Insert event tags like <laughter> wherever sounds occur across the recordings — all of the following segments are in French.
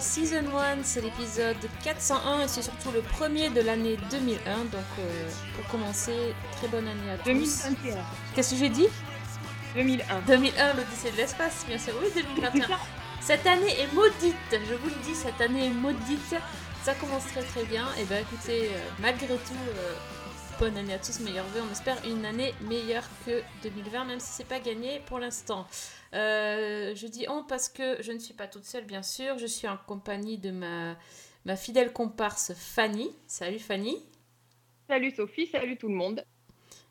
Season 1, c'est l'épisode 401 et c'est surtout le premier de l'année 2001. Donc euh, pour commencer, très bonne année à tous. 2021. Qu'est-ce que j'ai dit? 2001. 2001, l'Odyssée de l'espace, bien sûr. Oui, 2021. Cette année est maudite, je vous le dis, cette année est maudite. Ça commence très très bien. Et ben écoutez, euh, malgré tout, euh, bonne année à tous, meilleurs vœux. On espère une année meilleure que 2020, même si c'est pas gagné pour l'instant. Euh, je dis on parce que je ne suis pas toute seule, bien sûr. Je suis en compagnie de ma, ma fidèle comparse Fanny. Salut Fanny. Salut Sophie, salut tout le monde.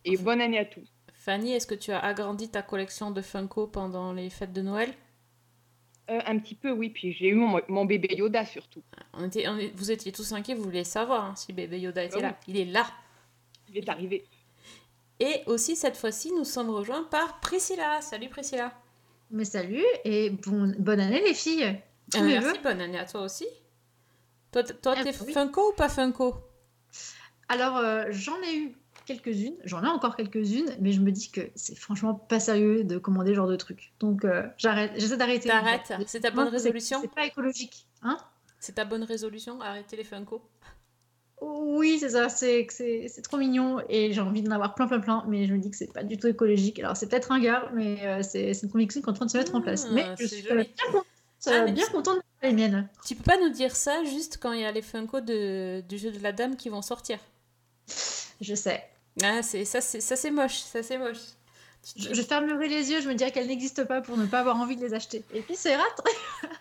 Et bonne année à tous. Fanny, est-ce que tu as agrandi ta collection de Funko pendant les fêtes de Noël? Euh, un petit peu, oui. Puis j'ai eu mon, mon bébé Yoda surtout. On était, on Vous étiez tous inquiets, vous vouliez savoir hein, si bébé Yoda était Bah là. Il est là. Arrivé. Et aussi, cette fois-ci, nous sommes rejoints par Priscilla. Salut Priscilla. Mais salut et bon, bonne année les filles. Euh, merci, bonne année à toi aussi. Toi, toi Ah, t'es oui. Funko ou pas Funko? Alors euh, j'en ai eu quelques-unes, j'en ai encore quelques-unes, mais je me dis que c'est franchement pas sérieux de commander ce genre de truc. Donc euh, j'arrête, j'essaie d'arrêter. T'arrêtes C'est ta bonne résolution? C'est pas écologique, hein? C'est ta bonne résolution Arrêter les Funko? Oui, c'est ça, c'est c'est c'est trop mignon et j'ai envie d'en avoir plein, plein, plein, mais je me dis que c'est pas du tout écologique. Alors c'est peut-être un gars, mais euh, c'est c'est une conviction qui est en train de se mettre en place. Ah, Mais je suis joli. bien contente, Ah, mais bien tu- contente de les miennes. Tu peux pas nous dire ça juste quand il y a les Funko de, du jeu de la dame qui vont sortir? Je sais. Ah, c'est ça, c'est ça, c'est moche. Ça, c'est moche. Je, je fermerai les yeux, je me dirais qu'elles n'existent pas pour ne pas avoir envie de les acheter. Et puis c'est rare.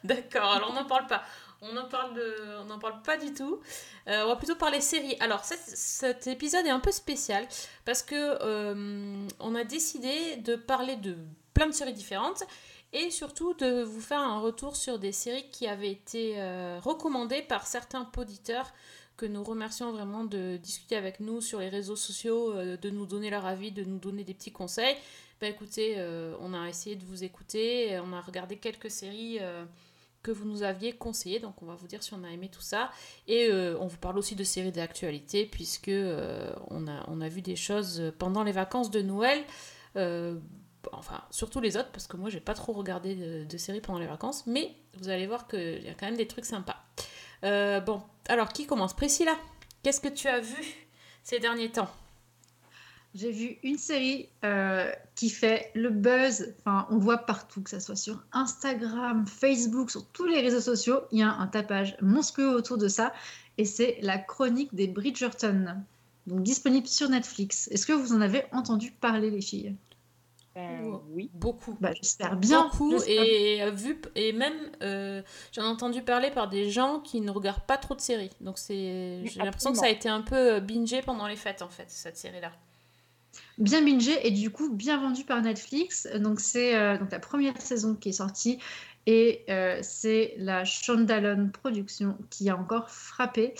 D'accord, alors on n'en parle pas. On n'en parle, pas du tout. Euh, on va plutôt parler séries. Alors cet, épisode est un peu spécial parce que euh, on a décidé de parler de plein de séries différentes et surtout de vous faire un retour sur des séries qui avaient été euh, recommandées par certains auditeurs que nous remercions vraiment de discuter avec nous sur les réseaux sociaux, de nous donner leur avis, de nous donner des petits conseils. Ben écoutez, on a essayé de vous écouter, on a regardé quelques séries que vous nous aviez conseillées, donc on va vous dire si on a aimé tout ça. Et euh, on vous parle aussi de séries d'actualité, puisque euh, on, a, on a vu des choses pendant les vacances de Noël. euh, enfin, surtout les autres, parce que moi j'ai pas trop regardé de, de séries pendant les vacances, mais vous allez voir qu'il y a quand même des trucs sympas. Bon, alors qui commence? Priscilla, qu'est-ce que tu as vu ces derniers temps? J'ai vu une série euh, qui fait le buzz. Enfin, on voit partout, que ce soit sur Instagram, Facebook, sur tous les réseaux sociaux. Il y a un tapage monstrueux autour de ça. Et c'est la chronique des Bridgerton. Donc disponible sur Netflix. Est-ce que vous en avez entendu parler, les filles? Oh. oui. Beaucoup. bah, J'espère bien. Beaucoup et euh, vu et même euh, j'en ai entendu parler par des gens qui ne regardent pas trop de séries. Donc c'est j'ai l'impression que ça a été un peu euh, bingé pendant les fêtes en fait cette série là. Bien bingé et du coup bien vendu par Netflix. Donc c'est euh, donc la première saison qui est sortie et euh, c'est la Shondaland Production qui a encore frappé.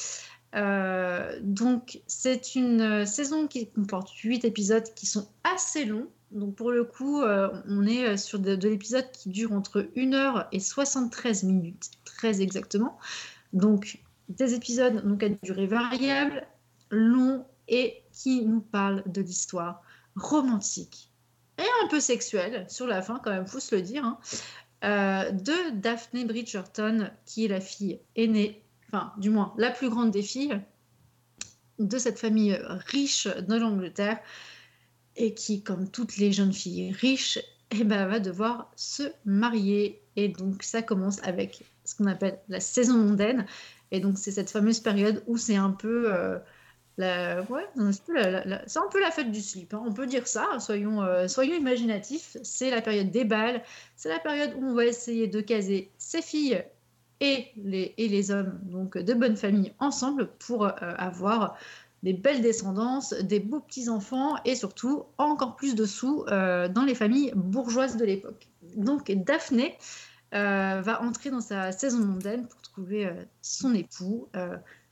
Euh, donc c'est une saison qui comporte 8 épisodes qui sont assez longs. Donc pour le coup, on est sur de, de l'épisode qui dure entre 1 heure et 73 minutes, très exactement. Donc des épisodes donc à durée variable, longs et qui nous parlent de l'histoire romantique et un peu sexuelle sur la fin quand même, faut se le dire, hein, euh, de Daphne Bridgerton qui est la fille aînée, enfin du moins la plus grande des filles de cette famille riche de l'Angleterre et qui, comme toutes les jeunes filles riches, eh ben, va devoir se marier. Et donc ça commence avec ce qu'on appelle la saison mondaine. Et donc c'est cette fameuse période où c'est un peu... euh, c'est un peu la fête du slip, hein, on peut dire ça, soyons, euh, soyons imaginatifs. C'est la période des balles, c'est la période où on va essayer de caser ses filles et les, hommes, de bonnes familles, ensemble pour euh, avoir des belles descendances, des beaux petits-enfants et surtout encore plus de sous euh, dans les familles bourgeoises de l'époque. Donc Daphné va entrer dans sa saison mondaine pour trouver son époux.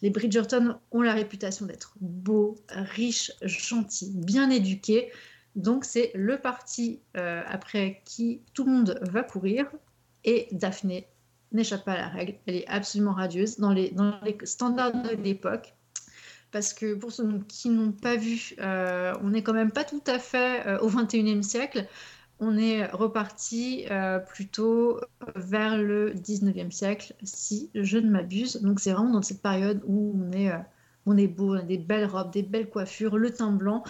Les Bridgerton ont la réputation d'être beaux, riches, gentils, bien éduqués. Donc c'est le parti euh, après qui tout le monde va courir. Et Daphné n'échappe pas à la règle. Elle est absolument radieuse dans les, dans les standards de l'époque. parce que pour ceux qui n'ont pas vu, euh, on n'est quand même pas tout à fait euh, au 21e siècle. On est reparti euh, plutôt vers le 19e siècle, si je ne m'abuse. Donc c'est vraiment dans cette période où on est, on est beau, on a des belles robes, des belles coiffures, le teint blanc.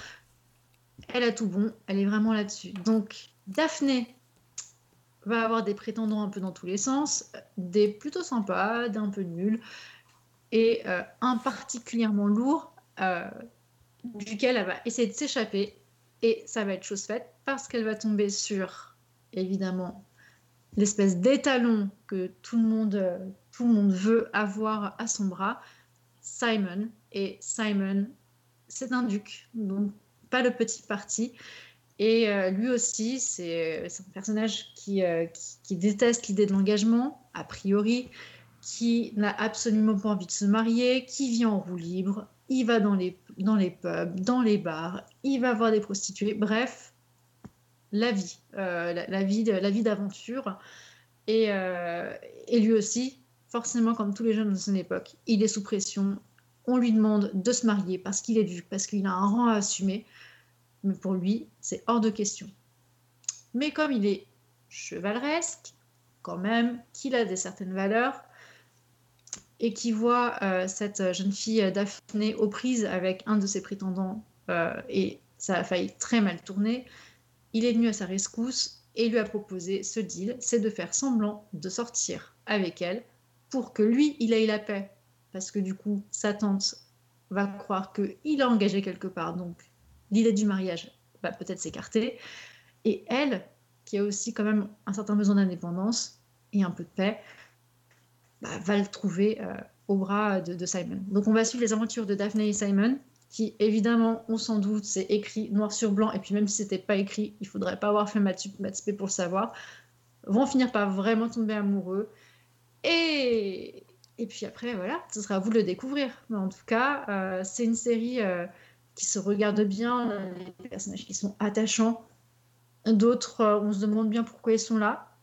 Elle a tout bon, elle est vraiment là-dessus. Donc Daphné va avoir des prétendants un peu dans tous les sens, des plutôt sympas, des un peu nuls, et euh, un particulièrement lourd, euh, duquel elle va essayer de s'échapper, et ça va être chose faite parce qu'elle va tomber sur, évidemment, l'espèce d'étalon que tout le monde, tout le monde veut avoir à son bras, Simon. Et Simon, c'est un duc, donc pas le petit parti. Et euh, lui aussi, c'est c'est un personnage qui, euh, qui, qui déteste l'idée de l'engagement, a priori, qui n'a absolument pas envie de se marier, qui vit en roue libre, il va dans les, dans les pubs, dans les bars, il va voir des prostituées, bref, la vie, euh, la, vie, la vie d'aventure. Euh, et lui aussi, forcément, comme tous les jeunes de son époque, il est sous pression. On lui demande de se marier parce qu'il est duc, parce qu'il a un rang à assumer. Mais pour lui, c'est hors de question. Mais comme il est chevaleresque, quand même, qu'il a des certaines valeurs, et qu'il voit euh, cette jeune fille euh, Daphné aux prises avec un de ses prétendants, euh, et ça a failli très mal tourner, il est venu à sa rescousse et lui a proposé ce deal, c'est de faire semblant de sortir avec elle pour que lui, il ait la paix. Parce que du coup, sa tante va croire qu'il a engagé quelque part, donc l'idée du mariage va peut-être s'écarter. Et elle, qui a aussi quand même un certain besoin d'indépendance et un peu de paix, bah, va le trouver euh, au bras de, Simon. Donc on va suivre les aventures de Daphné et Simon, qui évidemment, on s'en doute, c'est écrit noir sur blanc, et puis même si c'était pas écrit, il faudrait pas avoir fait maths pour le savoir, vont finir par vraiment tomber amoureux. Et, et puis après, voilà, ce sera à vous de le découvrir. Mais en tout cas, euh, c'est une série euh, qui se regarde bien, les personnages qui sont attachants. D'autres, on se demande bien pourquoi ils sont là.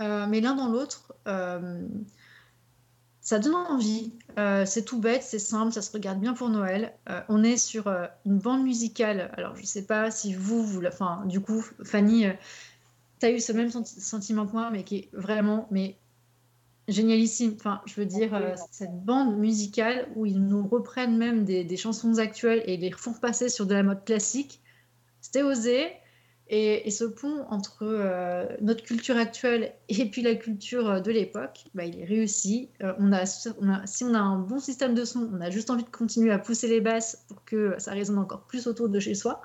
Euh, mais l'un dans l'autre, euh, ça donne envie. Euh, c'est tout bête, c'est simple, ça se regarde bien pour Noël. On est sur une bande musicale. Alors, je sais pas si vous, vous la- enfin, du coup, Fanny, tu as eu ce même senti- sentiment que moi, mais qui est vraiment mais génialissime. Enfin, je veux dire, cette bande musicale où ils nous reprennent même des, des chansons actuelles et les font passer sur de la mode classique, c'était osé. Et, ce pont entre euh, notre culture actuelle <laughs> et puis la culture euh, de l'époque, bah, il est réussi. Euh, on a, si on a un bon système de son, on a juste envie de continuer à pousser les basses pour que ça résonne encore plus autour de chez soi.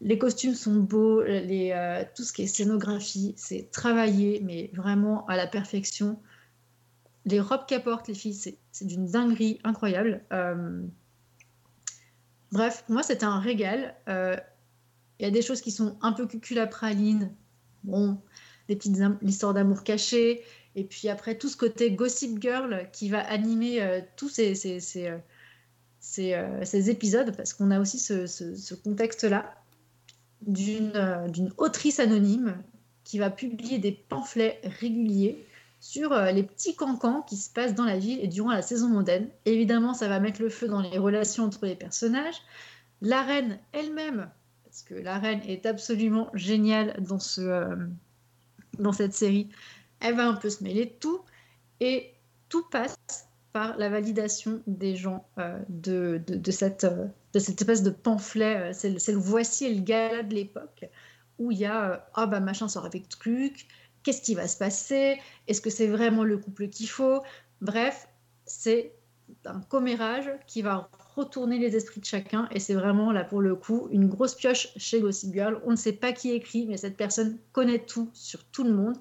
Les costumes sont beaux, tout ce qui est scénographie, c'est travaillé, mais vraiment à la perfection. Les robes qu'apportent les filles, c'est d'une dinguerie incroyable. Bref, pour moi, c'était un régal. Il y a des choses qui sont un peu cucul à praline. Bon, des petites histoires d'amour cachées. Et puis après, tout ce côté Gossip Girl qui va animer euh, tous ces, ces, ces, euh, euh, ces épisodes, parce qu'on a aussi ce, ce- contexte-là d'une autrice anonyme qui va publier des pamphlets réguliers sur les petits cancans qui se passent dans la ville et durant la saison mondaine. Évidemment, ça va mettre le feu dans les relations entre les personnages. La reine elle-même, parce que la reine est absolument géniale dans, ce, euh, dans cette série, elle va un peu se mêler de tout. Et tout passe par la validation des gens euh, de, de, cette, euh, de cette espèce de pamphlet. C'est le, voici le gala de l'époque, où il y a ah bah machin sort avec truc, qu'est-ce qui va se passer, est-ce que c'est vraiment le couple qu'il faut? Bref, c'est un commérage qui va retourner les esprits de chacun et c'est vraiment là pour le coup une grosse pioche chez Gossip Girl. On ne sait pas qui écrit, mais cette personne connaît tout sur tout le monde.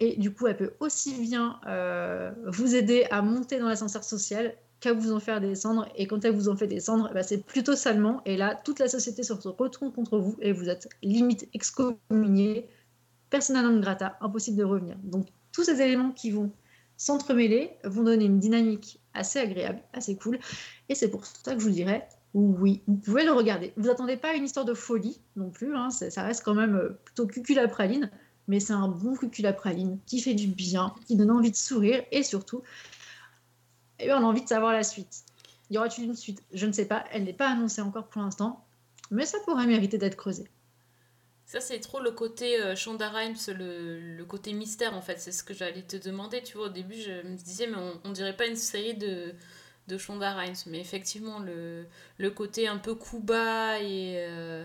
Et du coup, elle peut aussi bien euh, vous aider à monter dans l'ascenseur social qu'à vous en faire descendre. Et quand elle vous en fait descendre, bah, c'est plutôt salement. Et là, toute la société se retourne contre vous et vous êtes limite excommunié, persona non grata, impossible de revenir. Donc, tous ces éléments qui vont s'entremêler vont donner une dynamique assez agréable, assez cool. Et c'est pour ça que je vous dirais, oui, vous pouvez le regarder. Vous attendez pas une histoire de folie non plus, hein, ça reste quand même euh, plutôt cucul à praline, mais c'est un bon cucul à praline qui fait du bien, qui donne envie de sourire et surtout, eh bien, on a envie de savoir la suite. Y aura-t-il une suite? Je ne sais pas. Elle n'est pas annoncée encore pour l'instant. Mais ça pourrait mériter d'être creusé. Ça, c'est trop le côté euh, Shonda Rhimes, le, le côté mystère en fait. C'est ce que j'allais te demander. Tu vois, au début, je me disais, mais on, on dirait pas une série de, de Shonda Rhimes. Mais effectivement, le, le côté un peu coup bas et, euh,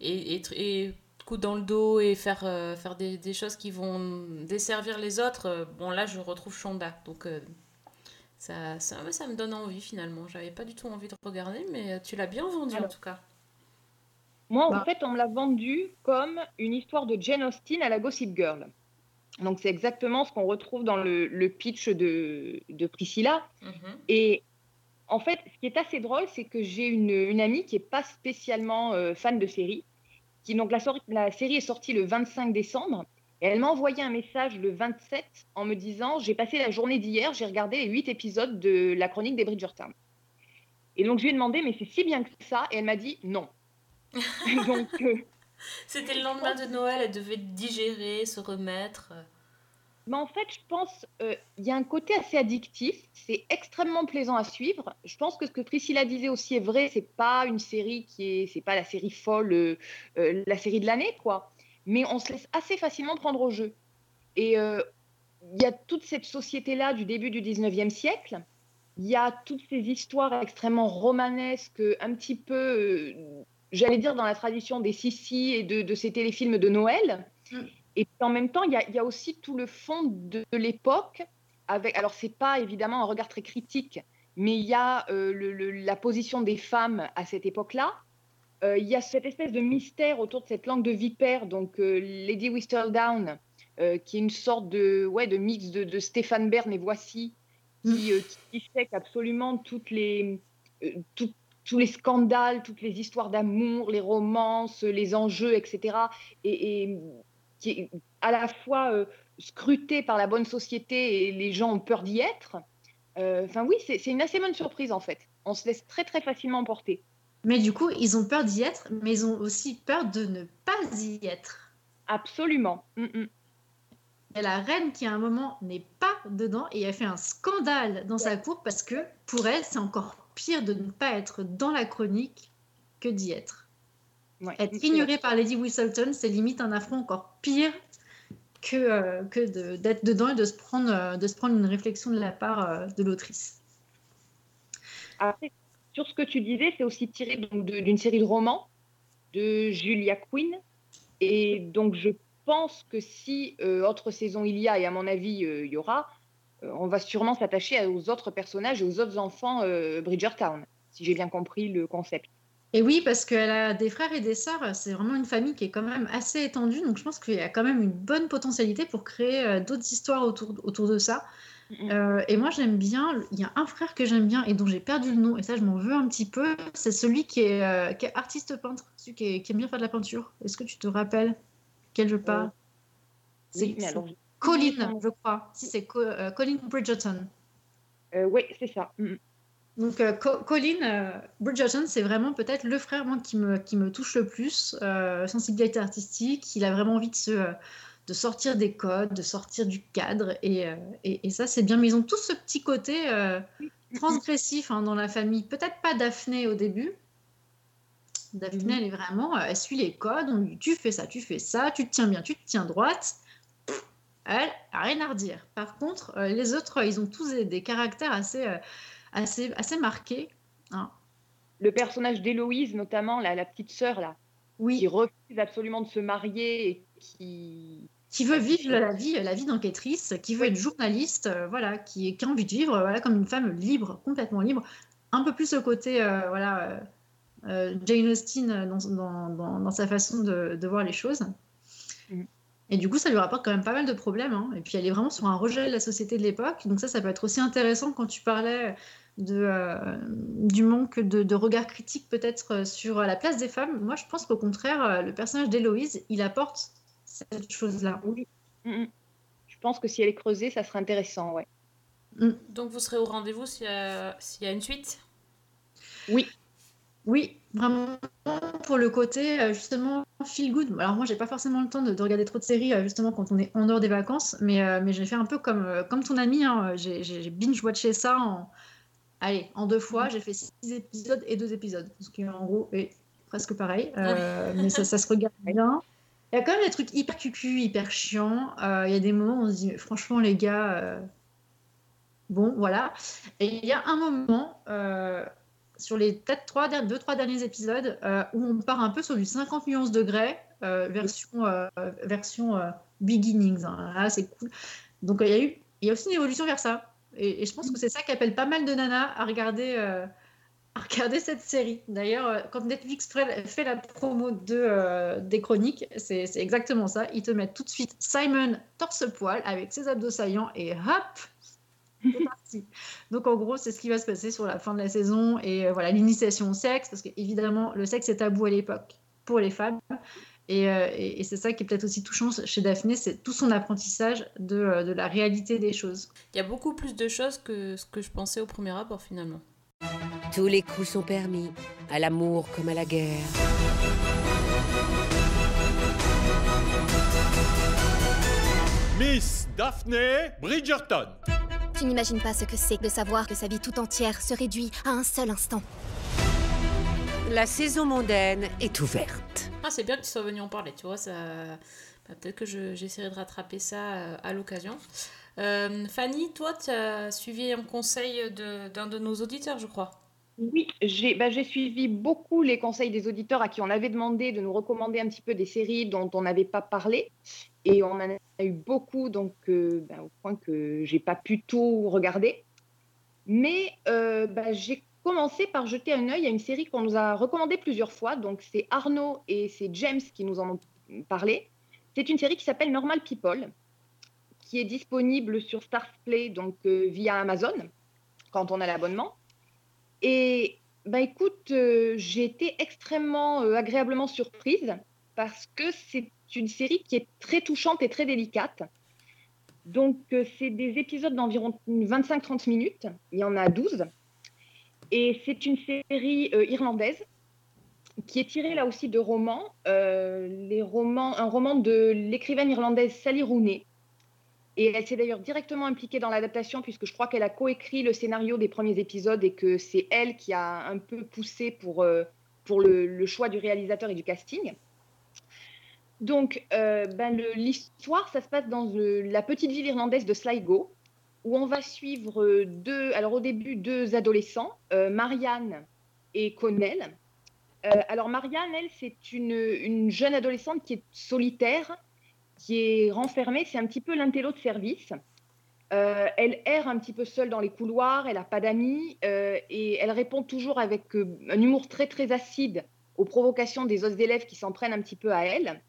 et, et, tr- et coup dans le dos et faire, euh, faire des, des choses qui vont desservir les autres, bon, là, je retrouve Shonda. Donc, ça, ça, me donne envie finalement. J'avais pas du tout envie de regarder, mais tu l'as bien vendu en tout cas. Moi, Bah. en fait, on me l'a vendu comme une histoire de Jane Austen à la Gossip Girl. Donc, c'est exactement ce qu'on retrouve dans le, le pitch de, de Priscilla. Mhm. Et en fait, ce qui est assez drôle, c'est que j'ai une, une amie qui n'est pas spécialement euh, fan de série. Qui, donc, la, la série est sortie le 25 décembre. Et elle m'a envoyé un message le 27 en me disant J'ai passé la journée d'hier, j'ai regardé les huit épisodes de la chronique des Bridgerton. Et donc, je lui ai demandé Mais c'est si bien que ça? Et elle m'a dit Non. <laughs> donc, euh, C'était le lendemain de Noël, elle devait digérer, se remettre. Mais en fait, je pense euh, il y a un côté assez addictif. C'est extrêmement plaisant à suivre. Je pense que ce que Priscilla disait aussi est vrai. C'est pas une série qui est, c'est pas la série folle, euh, euh, la série de l'année, quoi. Mais on se laisse assez facilement prendre au jeu. Et il y a toute cette société-là du début du 19e siècle. Il y a toutes ces histoires extrêmement romanesques, un petit peu, j'allais dire, dans la tradition des Sissi et de, de ces téléfilms de Noël. Mm. Et puis en même temps, il y a, il y a aussi tout le fond de, de l'époque. Avec, alors, c'est pas évidemment un regard très critique, mais il y a euh, le- le- la position des femmes à cette époque-là. Euh, il y a cette espèce de mystère autour de cette langue de vipère, donc euh, Lady Whistledown, euh, qui est une sorte de, ouais, de mix de, de Stéphane Bern et Voici, qui, euh, qui dissèque absolument toutes les, tout- tous les scandales, toutes les histoires d'amour, les romances, les enjeux, etc. Et, et qui est à la fois euh, scruté par la bonne société et les gens ont peur d'y être. Euh, Enfin oui, c'est une assez bonne surprise en fait. On se laisse très très facilement emporter. Mais du coup, ils ont peur d'y être, mais ils ont aussi peur de ne pas y être. Absolument. Mm, mm. Et la reine qui à un moment n'est pas dedans et elle fait un scandale dans sa cour parce que pour elle, c'est encore pire de ne pas être dans la chronique que d'y être. Ouais. Être ignoré par Lady Whistleton, c'est limite un affront encore pire que, euh, que de- d'être dedans et de se, prendre, euh, de se prendre une réflexion de la part euh, de l'autrice. Après, sur ce que tu disais, c'est aussi tiré d'une série de romans de Julia Quinn. Et donc, je pense que si autre saison il y a, et à mon avis il y aura, on va sûrement s'attacher aux autres personnages et aux autres enfants euh, Bridgertown, si j'ai bien compris le concept. Et oui, parce qu'elle a des frères et des sœurs, c'est vraiment une famille qui est quand même assez étendue, donc je pense qu'il y a quand même une bonne potentialité pour créer euh, d'autres histoires autour, autour de ça. Euh, et moi j'aime bien, il y a un frère que j'aime bien et dont j'ai perdu le nom, et ça je m'en veux un petit peu, c'est celui qui est, euh, qui est artiste peintre, celui qui, est- qui aime bien faire de la peinture. Est-ce que tu te rappelles? Quel je parle C'est Oui, mais alors, Colin, je crois. Si, c'est Co- euh, Colin Bridgerton. euh, oui, c'est ça. Mhm. Donc, euh, Co- Colin Bridgerton, c'est vraiment peut-être le frère moi, qui, me, qui me touche le plus. Sensibilité artistique, il a vraiment envie de, se, de sortir des codes, de sortir du cadre. Et, et, et ça, c'est bien. Mais ils ont tous ce petit côté euh, transgressif hein, dans la famille. Peut-être pas Daphné au début. Daphné, elle est vraiment, elle suit les codes. On lui dit, tu fais ça, tu fais ça, tu te tiens bien, tu te tiens droite. Elle rien à redire. Par contre, euh, les autres, ils ont tous des, des caractères assez, euh, assez, assez marqués. hein. Le personnage d'Héloïse, notamment, la, la petite sœur, là, Oui, qui refuse absolument de se marier et qui. qui veut vivre la vie, la vie d'enquêtrice, qui veut être journaliste, euh, voilà, qui, qui a envie de vivre, voilà, comme une femme libre, complètement libre. Un peu plus le côté, voilà, Jane Austen dans, dans, dans, dans sa façon de, de voir les choses. Mhm. Et du coup, ça lui rapporte quand même pas mal de problèmes. hein. Et puis, elle est vraiment sur un rejet de la société de l'époque. Donc ça, ça peut être aussi intéressant quand tu parlais de, euh, du manque de, de regard critique peut-être euh, sur la place des femmes. Moi, je pense qu'au contraire, euh, le personnage d'Héloïse, il apporte cette chose-là. Oui. Mhm. Je pense que si elle est creusée, ça serait intéressant, ouais. Donc vous serez au rendez-vous s'il y, a- s'il y a une suite? Oui, vraiment pour le côté euh, justement feel good. Alors moi, j'ai pas forcément le temps de, de regarder trop de séries euh, justement quand on est en dehors des vacances, mais, euh, mais j'ai fait un peu comme, comme ton ami. hein. J'ai j'ai binge-watché ça en, allez, en deux fois, j'ai fait six épisodes et deux épisodes. Ce qui en gros est presque pareil. Euh, <laughs> mais ça, ça se regarde bien. Il y a quand même des trucs hyper cucu, hyper chiants. Euh, Il y a des moments où on se dit, franchement, les gars, bon, voilà. Et il y a un moment, sur les peut-être trois, deux, trois derniers épisodes, euh, où on part un peu sur du 50 nuances degrés, euh, version, euh, version beginnings. hein. Là, c'est cool. Donc, il y a y a aussi une évolution vers ça. Et, je pense que c'est ça qui appelle pas mal de nanas à regarder, à regarder cette série. D'ailleurs, quand Netflix fait, la promo de, des chroniques, c'est exactement ça. Ils te mettent tout de suite Simon torse-poil avec ses abdos saillants et hop c'est parti. Donc en gros, c'est ce qui va se passer sur la fin de la saison et euh, voilà l'initiation au sexe, parce qu'évidemment, le sexe est tabou à l'époque pour les femmes. Et, euh, et- et c'est ça qui est peut-être aussi touchant chez Daphné, c'est tout son apprentissage de, euh, de la réalité des choses. Il y a beaucoup plus de choses que ce que je pensais au premier abord finalement. Tous les coups sont permis, à l'amour comme à la guerre. Miss Daphné Bridgerton. Tu n'imagines pas ce que c'est de savoir que sa vie tout entière se réduit à un seul instant. La saison mondaine est ouverte. Ah, c'est bien que tu sois venu en parler, tu vois, ça... bah, peut-être que je- j'essaierai de rattraper ça euh, à l'occasion. Euh, Fanny, toi, tu as suivi un conseil de- d'un de, nos auditeurs, je crois. Oui, j'ai bah, j'ai suivi beaucoup les conseils des auditeurs à qui on avait demandé de nous recommander un petit peu des séries dont on n'avait pas parlé. Et on en a eu beaucoup, donc euh, bah, au point que j'ai pas pu tout regarder. Mais euh, bah, j'ai commencé par jeter un œil à une série qu'on nous a recommandée plusieurs fois. Donc c'est Arnaud et c'est James qui nous en ont parlé. C'est une série qui s'appelle Normal People, qui est disponible sur Starsplay, donc euh, via Amazon, quand on a l'abonnement. Et bah écoute, euh, j'ai été extrêmement euh, agréablement surprise parce que c'est une série qui est très touchante et très délicate. Donc euh, c'est des épisodes d'environ 25-30 minutes, il y en a 12. Et c'est une série irlandaise qui est tirée là aussi de romans, les romans un roman de l'écrivaine irlandaise Sally Rooney. Et elle s'est d'ailleurs directement impliquée dans l'adaptation puisque je crois qu'elle a coécrit le scénario des premiers épisodes et que c'est elle qui a un peu poussé pour, euh, pour le, choix du réalisateur et du casting. Donc, euh, ben, l'histoire, ça se passe dans euh, la petite ville irlandaise de Sligo, où on va suivre deux, alors au début, deux adolescents, Marianne et Connell. Alors, Marianne, elle, c'est une jeune adolescente qui est solitaire, qui est renfermée, c'est un petit peu l'intello de service. Euh, elle erre un petit peu seule dans les couloirs, elle n'a pas d'amis euh, et elle répond toujours avec euh, un humour très très acide aux provocations des autres élèves qui s'en prennent un petit peu à elle.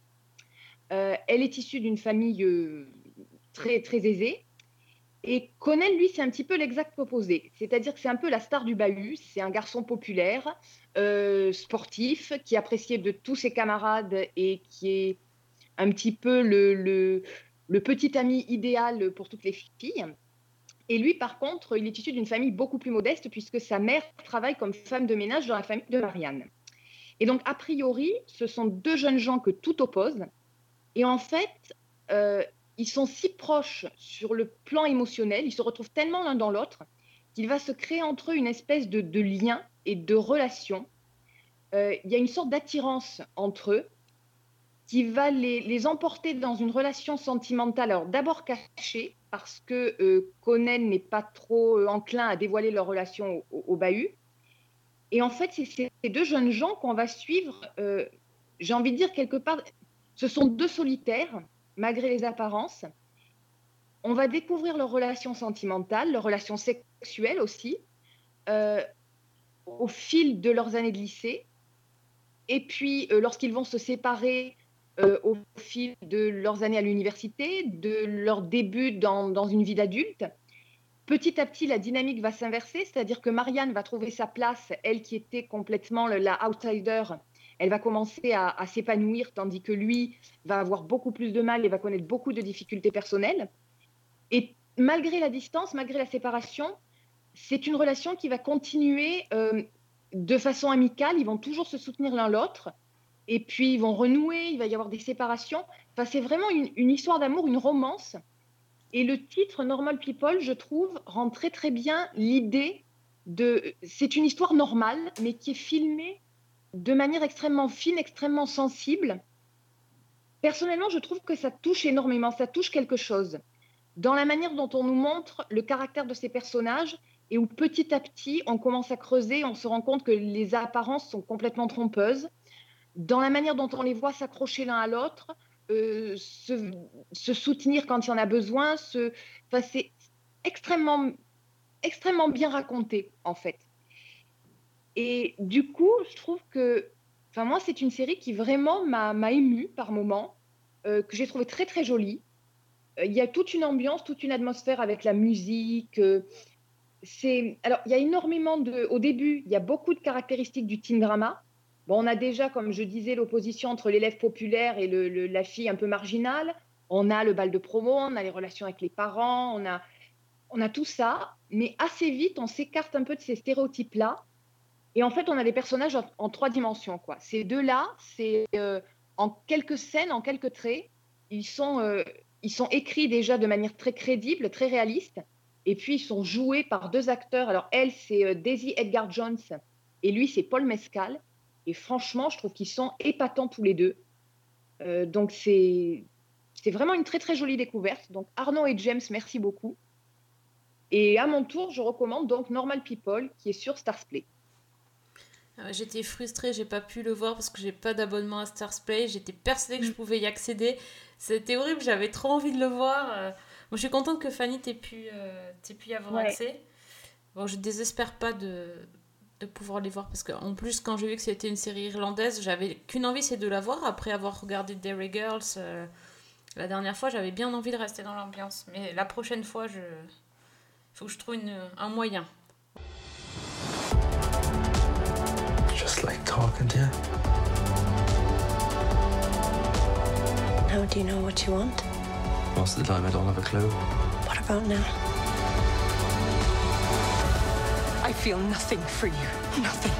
Elle est issue d'une famille très très aisée et Connell, lui, c'est un petit peu l'exact opposé. C'est-à-dire que c'est un peu la star du bahut, c'est un garçon populaire, sportif, qui est apprécié de tous ses camarades et qui est un petit peu le, le, petit ami idéal pour toutes les filles. Et lui, par contre, il est issu d'une famille beaucoup plus modeste puisque sa mère travaille comme femme de ménage dans la famille de Marianne. Et donc, a priori, ce sont deux jeunes gens que tout oppose. Et en fait, euh, ils sont si proches sur le plan émotionnel, ils se retrouvent tellement l'un dans l'autre qu'il va se créer entre eux une espèce de, de lien et de relation. Euh, il y a une sorte d'attirance entre eux qui va les, emporter dans une relation sentimentale, alors d'abord cachée, parce que euh, Conan n'est pas trop euh, enclin à dévoiler leur relation au, au bahut. Et en fait, c'est ces deux jeunes gens qu'on va suivre, euh, j'ai envie de dire quelque part, ce sont deux solitaires, malgré les apparences. On va découvrir leur relation sentimentale, leur relation sexuelle aussi, au fil de leurs années de lycée. Et puis, lorsqu'ils vont se séparer, euh, au fil de leurs années à l'université, de leur début dans, une vie d'adulte. Petit à petit, la dynamique va s'inverser, c'est-à-dire que Marianne va trouver sa place, elle qui était complètement la outsider, elle va commencer à, à s'épanouir, tandis que lui va avoir beaucoup plus de mal et va connaître beaucoup de difficultés personnelles. Et malgré la distance, malgré la séparation, c'est une relation qui va continuer euh, de façon amicale, ils vont toujours se soutenir l'un l'autre et puis ils vont renouer, il va y avoir des séparations. Enfin, c'est vraiment une, une histoire d'amour, une romance. Et le titre Normal People, je trouve, rend très très bien l'idée de. C'est une histoire normale, mais qui est filmée de manière extrêmement fine, extrêmement sensible. Personnellement, je trouve que ça touche énormément, ça touche quelque chose. Dans la manière dont on nous montre le caractère de ces personnages et où petit à petit on commence à creuser, on se rend compte que les apparences sont complètement trompeuses. Dans la manière dont on les voit s'accrocher l'un à l'autre, euh, se, soutenir quand il y en a besoin, c'est extrêmement, extrêmement bien raconté en fait. Et du coup, je trouve que, enfin moi, c'est une série qui vraiment m'a émue par moments, euh, que j'ai trouvé très très jolie. Euh, Il y a toute une ambiance, toute une atmosphère avec la musique. c'est alors il y a énormément de. Au début, il y a beaucoup de caractéristiques du teen drama. Bon, on a déjà, comme je disais, l'opposition entre l'élève populaire et la fille un peu marginale. On a le bal de promo, on a les relations avec les parents, on a, tout ça. Mais assez vite, on s'écarte un peu de ces stéréotypes-là. Et en fait, on a des personnages en, en trois dimensions. Quoi. Ces deux-là, c'est euh, en quelques scènes, en quelques traits, ils sont, euh, ils sont écrits déjà de manière très crédible, très réaliste. Et puis, ils sont joués par deux acteurs. Alors, elle, c'est euh, Daisy Edgar Jones. Et lui, c'est Paul Mescal. Et franchement, je trouve qu'ils sont épatants tous les deux. Euh, donc, c'est vraiment une très, très jolie découverte. Donc, Arnaud et James, merci beaucoup. Et à mon tour, je recommande donc Normal People, qui est sur Starsplay. Euh, J'étais frustrée, j'ai pas pu le voir parce que j'ai pas d'abonnement à Stars Play. J'étais persuadée que je pouvais y accéder. C'était horrible, j'avais trop envie de le voir. Euh, Bon, je suis contente que Fanny t'ait pu, euh, pu y avoir Ouais. accès. Bon, je désespère pas de, de pouvoir les voir parce qu'en plus, quand j'ai vu que c'était une série irlandaise, j'avais qu'une envie, c'est de la voir après avoir regardé Derry Girls. euh, la dernière fois, j'avais bien envie de rester dans l'ambiance. Mais la prochaine fois, je faut que je trouve une- un moyen. Just like talking to you. How do you know what you want? Most of the time, I don't have a clue? What about now? Feel nothing for you. Nothing.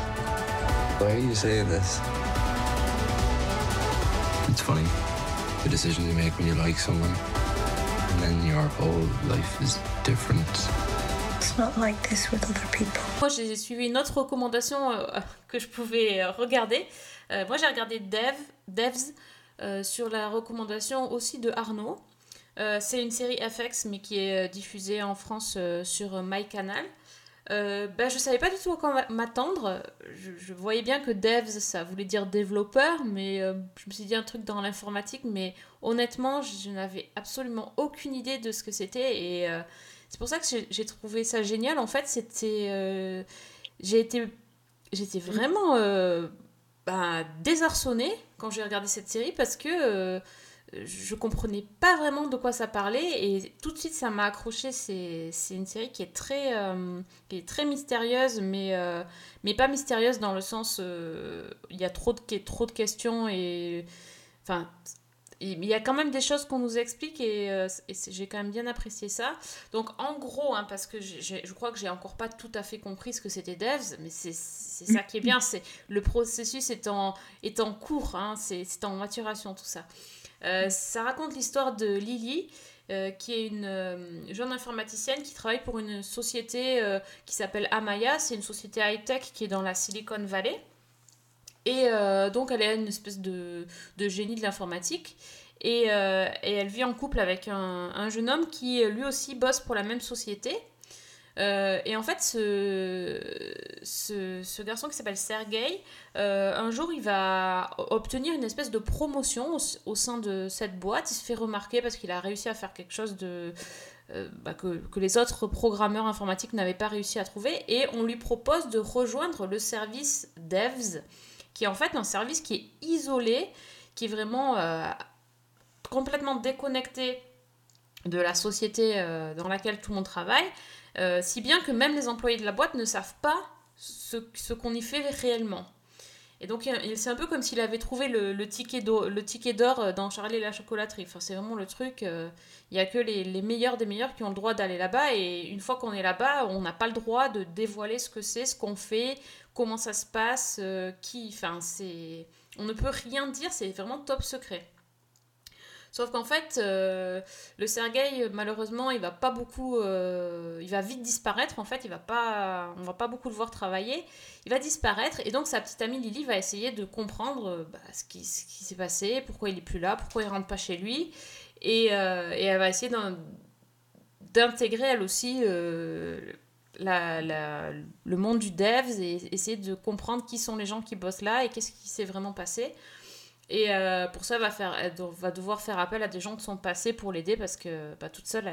Why are you saying this? It's funny. The decisions you make when you like someone, and then your whole life is different. It's not like this with other people. Moi, j'ai suivi une autre recommandation euh, <laughs> que je pouvais euh, regarder. Euh, moi, j'ai regardé Dev, Devs euh, sur la recommandation aussi de Arnaud. Euh, c'est une série FX, mais qui est euh, diffusée en France euh, sur euh, MyCanal. Euh, ben, je savais pas du tout à quoi m'attendre. Je, voyais bien que devs, ça voulait dire développeur, mais euh, je me suis dit un truc dans l'informatique, mais honnêtement, je n'avais absolument aucune idée de ce que c'était. Et euh, c'est pour ça que j'ai- trouvé ça génial. En fait, c'était. euh, j'ai été. J'étais vraiment ben, désarçonnée quand j'ai regardé cette série parce que je comprenais pas vraiment de quoi ça parlait et tout de suite ça m'a accroché. C'est une série qui est très, euh, qui est très mystérieuse, mais, euh, mais pas mystérieuse dans le sens euh, il y a trop de, trop de questions et. Enfin. Il y a quand même des choses qu'on nous explique et, j'ai quand même bien apprécié ça. Donc en gros, hein, parce que je crois que j'ai encore pas tout à fait compris ce que c'était Devs, mais c'est ça qui est bien, c'est le processus est en, est en cours, hein, c'est en maturation tout ça. Euh, ça raconte l'histoire de Lily, euh, qui est une euh, jeune informaticienne qui travaille pour une société qui s'appelle Amaya. C'est une société high-tech qui est dans la Silicon Valley. Et donc, elle est une espèce de, génie de l'informatique. Et, elle vit en couple avec un jeune homme qui, lui aussi, bosse pour la même société. Euh, et en fait, ce, garçon qui s'appelle Sergei, euh, un jour, il va obtenir une espèce de promotion au, sein de cette boîte. Il se fait remarquer parce qu'il a réussi à faire quelque chose euh, bah, que, que les autres programmeurs informatiques n'avaient pas réussi à trouver. Et on lui propose de rejoindre le service Devs, qui est en fait un service qui est isolé, qui est vraiment complètement déconnecté de la société dans laquelle tout le monde travaille, euh, si bien que même les employés de la boîte ne savent pas ce, qu'on y fait réellement. Et donc c'est un peu comme s'il avait trouvé le, ticket d'or euh, dans Charlie et la chocolaterie. C'est vraiment le truc, euh, il n'y a que les, meilleurs des meilleurs qui ont le droit d'aller là-bas, et une fois qu'on est là-bas, on n'a pas le droit de dévoiler ce que c'est, ce qu'on fait, comment ça se passe, euh, qui... Enfin. On ne peut rien dire, c'est vraiment top secret. Sauf qu'en fait, euh, le Sergueï, malheureusement, il va pas beaucoup, euh, il va vite disparaître. En fait, il va pas, on va pas beaucoup le voir travailler. Il va disparaître et donc sa petite amie Lily va essayer de comprendre euh, bah, ce qui, s'est passé, pourquoi il est plus là, pourquoi il rentre pas chez lui, et, elle va essayer d'in- d'intégrer elle aussi le monde du devs et essayer de comprendre qui sont les gens qui bossent là et qu'est-ce qui s'est vraiment passé. Et euh, pour ça, elle va, faire, va devoir faire appel à des gens de son passé pour l'aider parce que bah, toute seule,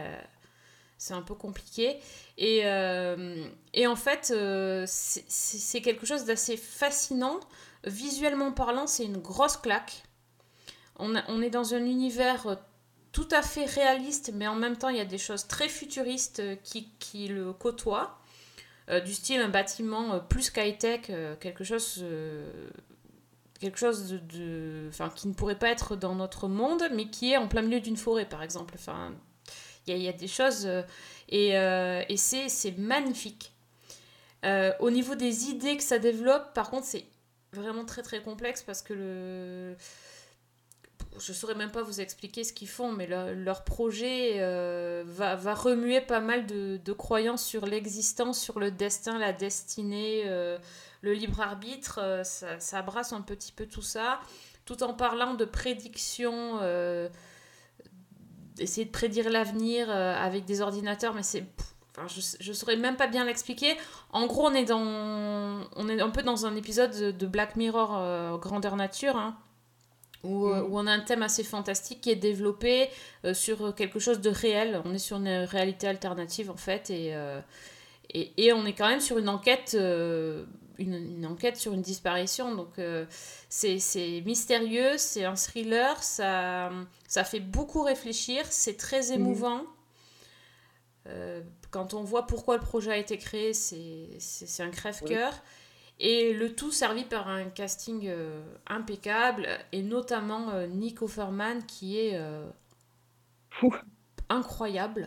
c'est un peu compliqué. Et, euh, et en fait, euh, c'est quelque chose d'assez fascinant. Visuellement parlant, c'est une grosse claque. On, on est dans un univers tout à fait réaliste, mais en même temps, il y a des choses très futuristes qui, qui le côtoient. Du style un bâtiment plus qu'high-tech, euh, quelque chose quelque chose de, enfin, qui ne pourrait pas être dans notre monde, mais qui est en plein milieu d'une forêt, par exemple. Enfin, il y, a- des choses... euh, et euh, et c'est c'est magnifique. Euh, au niveau des idées que ça développe, par contre, c'est vraiment très très complexe parce que le... Je saurais même pas vous expliquer ce qu'ils font, mais leur, projet euh, va, remuer pas mal de, croyances sur l'existence, sur le destin, la destinée, euh, le libre arbitre. euh, ça, ça brasse un petit peu tout ça, tout en parlant de prédiction, euh, essayer de prédire l'avenir avec des ordinateurs, mais c'est. Enfin, je, je saurais même pas bien l'expliquer. En gros, on est, dans, on est un peu dans un épisode de, Black Mirror grandeur nature, hein, où, euh, où on a un thème assez fantastique qui est développé euh, sur quelque chose de réel. On est sur une réalité alternative, en fait, et, euh, et, et on est quand même sur une enquête, euh, une, une enquête sur une disparition. Donc, c'est mystérieux, c'est un thriller, ça, ça fait beaucoup réfléchir, c'est très émouvant. Euh, quand on voit pourquoi le projet a été créé, c'est un crève-cœur. Et le tout servi par un casting euh, impeccable, et notamment euh, Nick Offerman qui est euh, Fou. incroyable,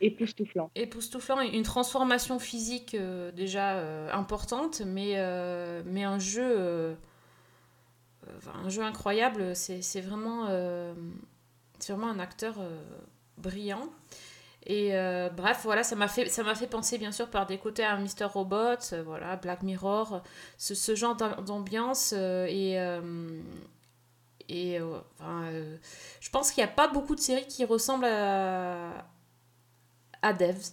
Époustouflant. époustouflant, et une transformation physique euh, déjà euh, importante, mais, mais un jeu, un jeu incroyable. C'est vraiment, c'est vraiment un acteur brillant. Et euh, bref, voilà, ça m'a fait, ça m'a fait penser bien sûr par des côtés à Mr. Robot, euh, voilà, Black Mirror, ce, ce genre d'am- d'ambiance. euh, et et enfin, je pense qu'il n'y a pas beaucoup de séries qui ressemblent à, à Devs.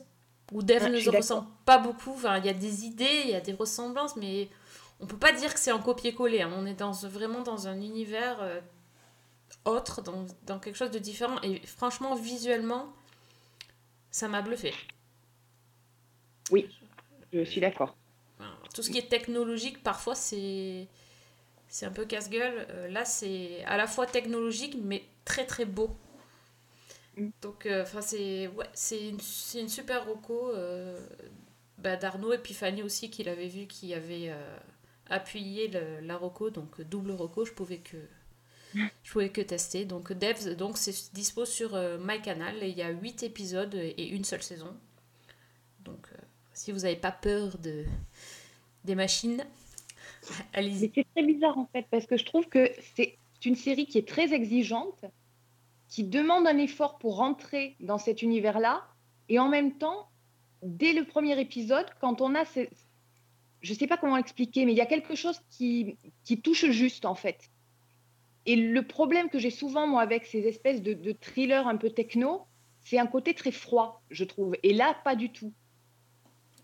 Ou Devs ne se ressemble pas beaucoup. Enfin, il y a des idées, il y a des ressemblances, mais on peut pas dire que c'est en copier-coller. hein. On est dans, vraiment dans un univers autre, dans, dans quelque chose de différent. Et franchement, visuellement, ça m'a bluffé. Oui, je suis d'accord. Tout ce qui est technologique, parfois, c'est c'est un peu casse-gueule. Euh, là, c'est à la fois technologique, mais très très beau. Mm. Donc, euh, c'est ouais, c'est une, une super roco euh, bah, d'Arnaud et puis Fanny aussi qui l'avait vu, qui avait appuyé le- la roco, donc double roco, je pouvais que je pouvais que tester. Donc Devs, donc c'est dispo sur euh, MyCanal et il y a 8 épisodes et une seule saison. Donc euh, si vous n'avez pas peur de des machines, <laughs> allez-y. C'est très bizarre en fait, parce que je trouve que c'est une série qui est très exigeante, qui demande un effort pour rentrer dans cet univers-là, et en même temps, dès le premier épisode, quand on a ces... Je ne sais pas comment expliquer, mais il y a quelque chose qui, qui touche juste en fait. Et le problème que j'ai souvent, moi, avec ces espèces de, de thrillers un peu techno, c'est un côté très froid, je trouve. Et là, pas du tout.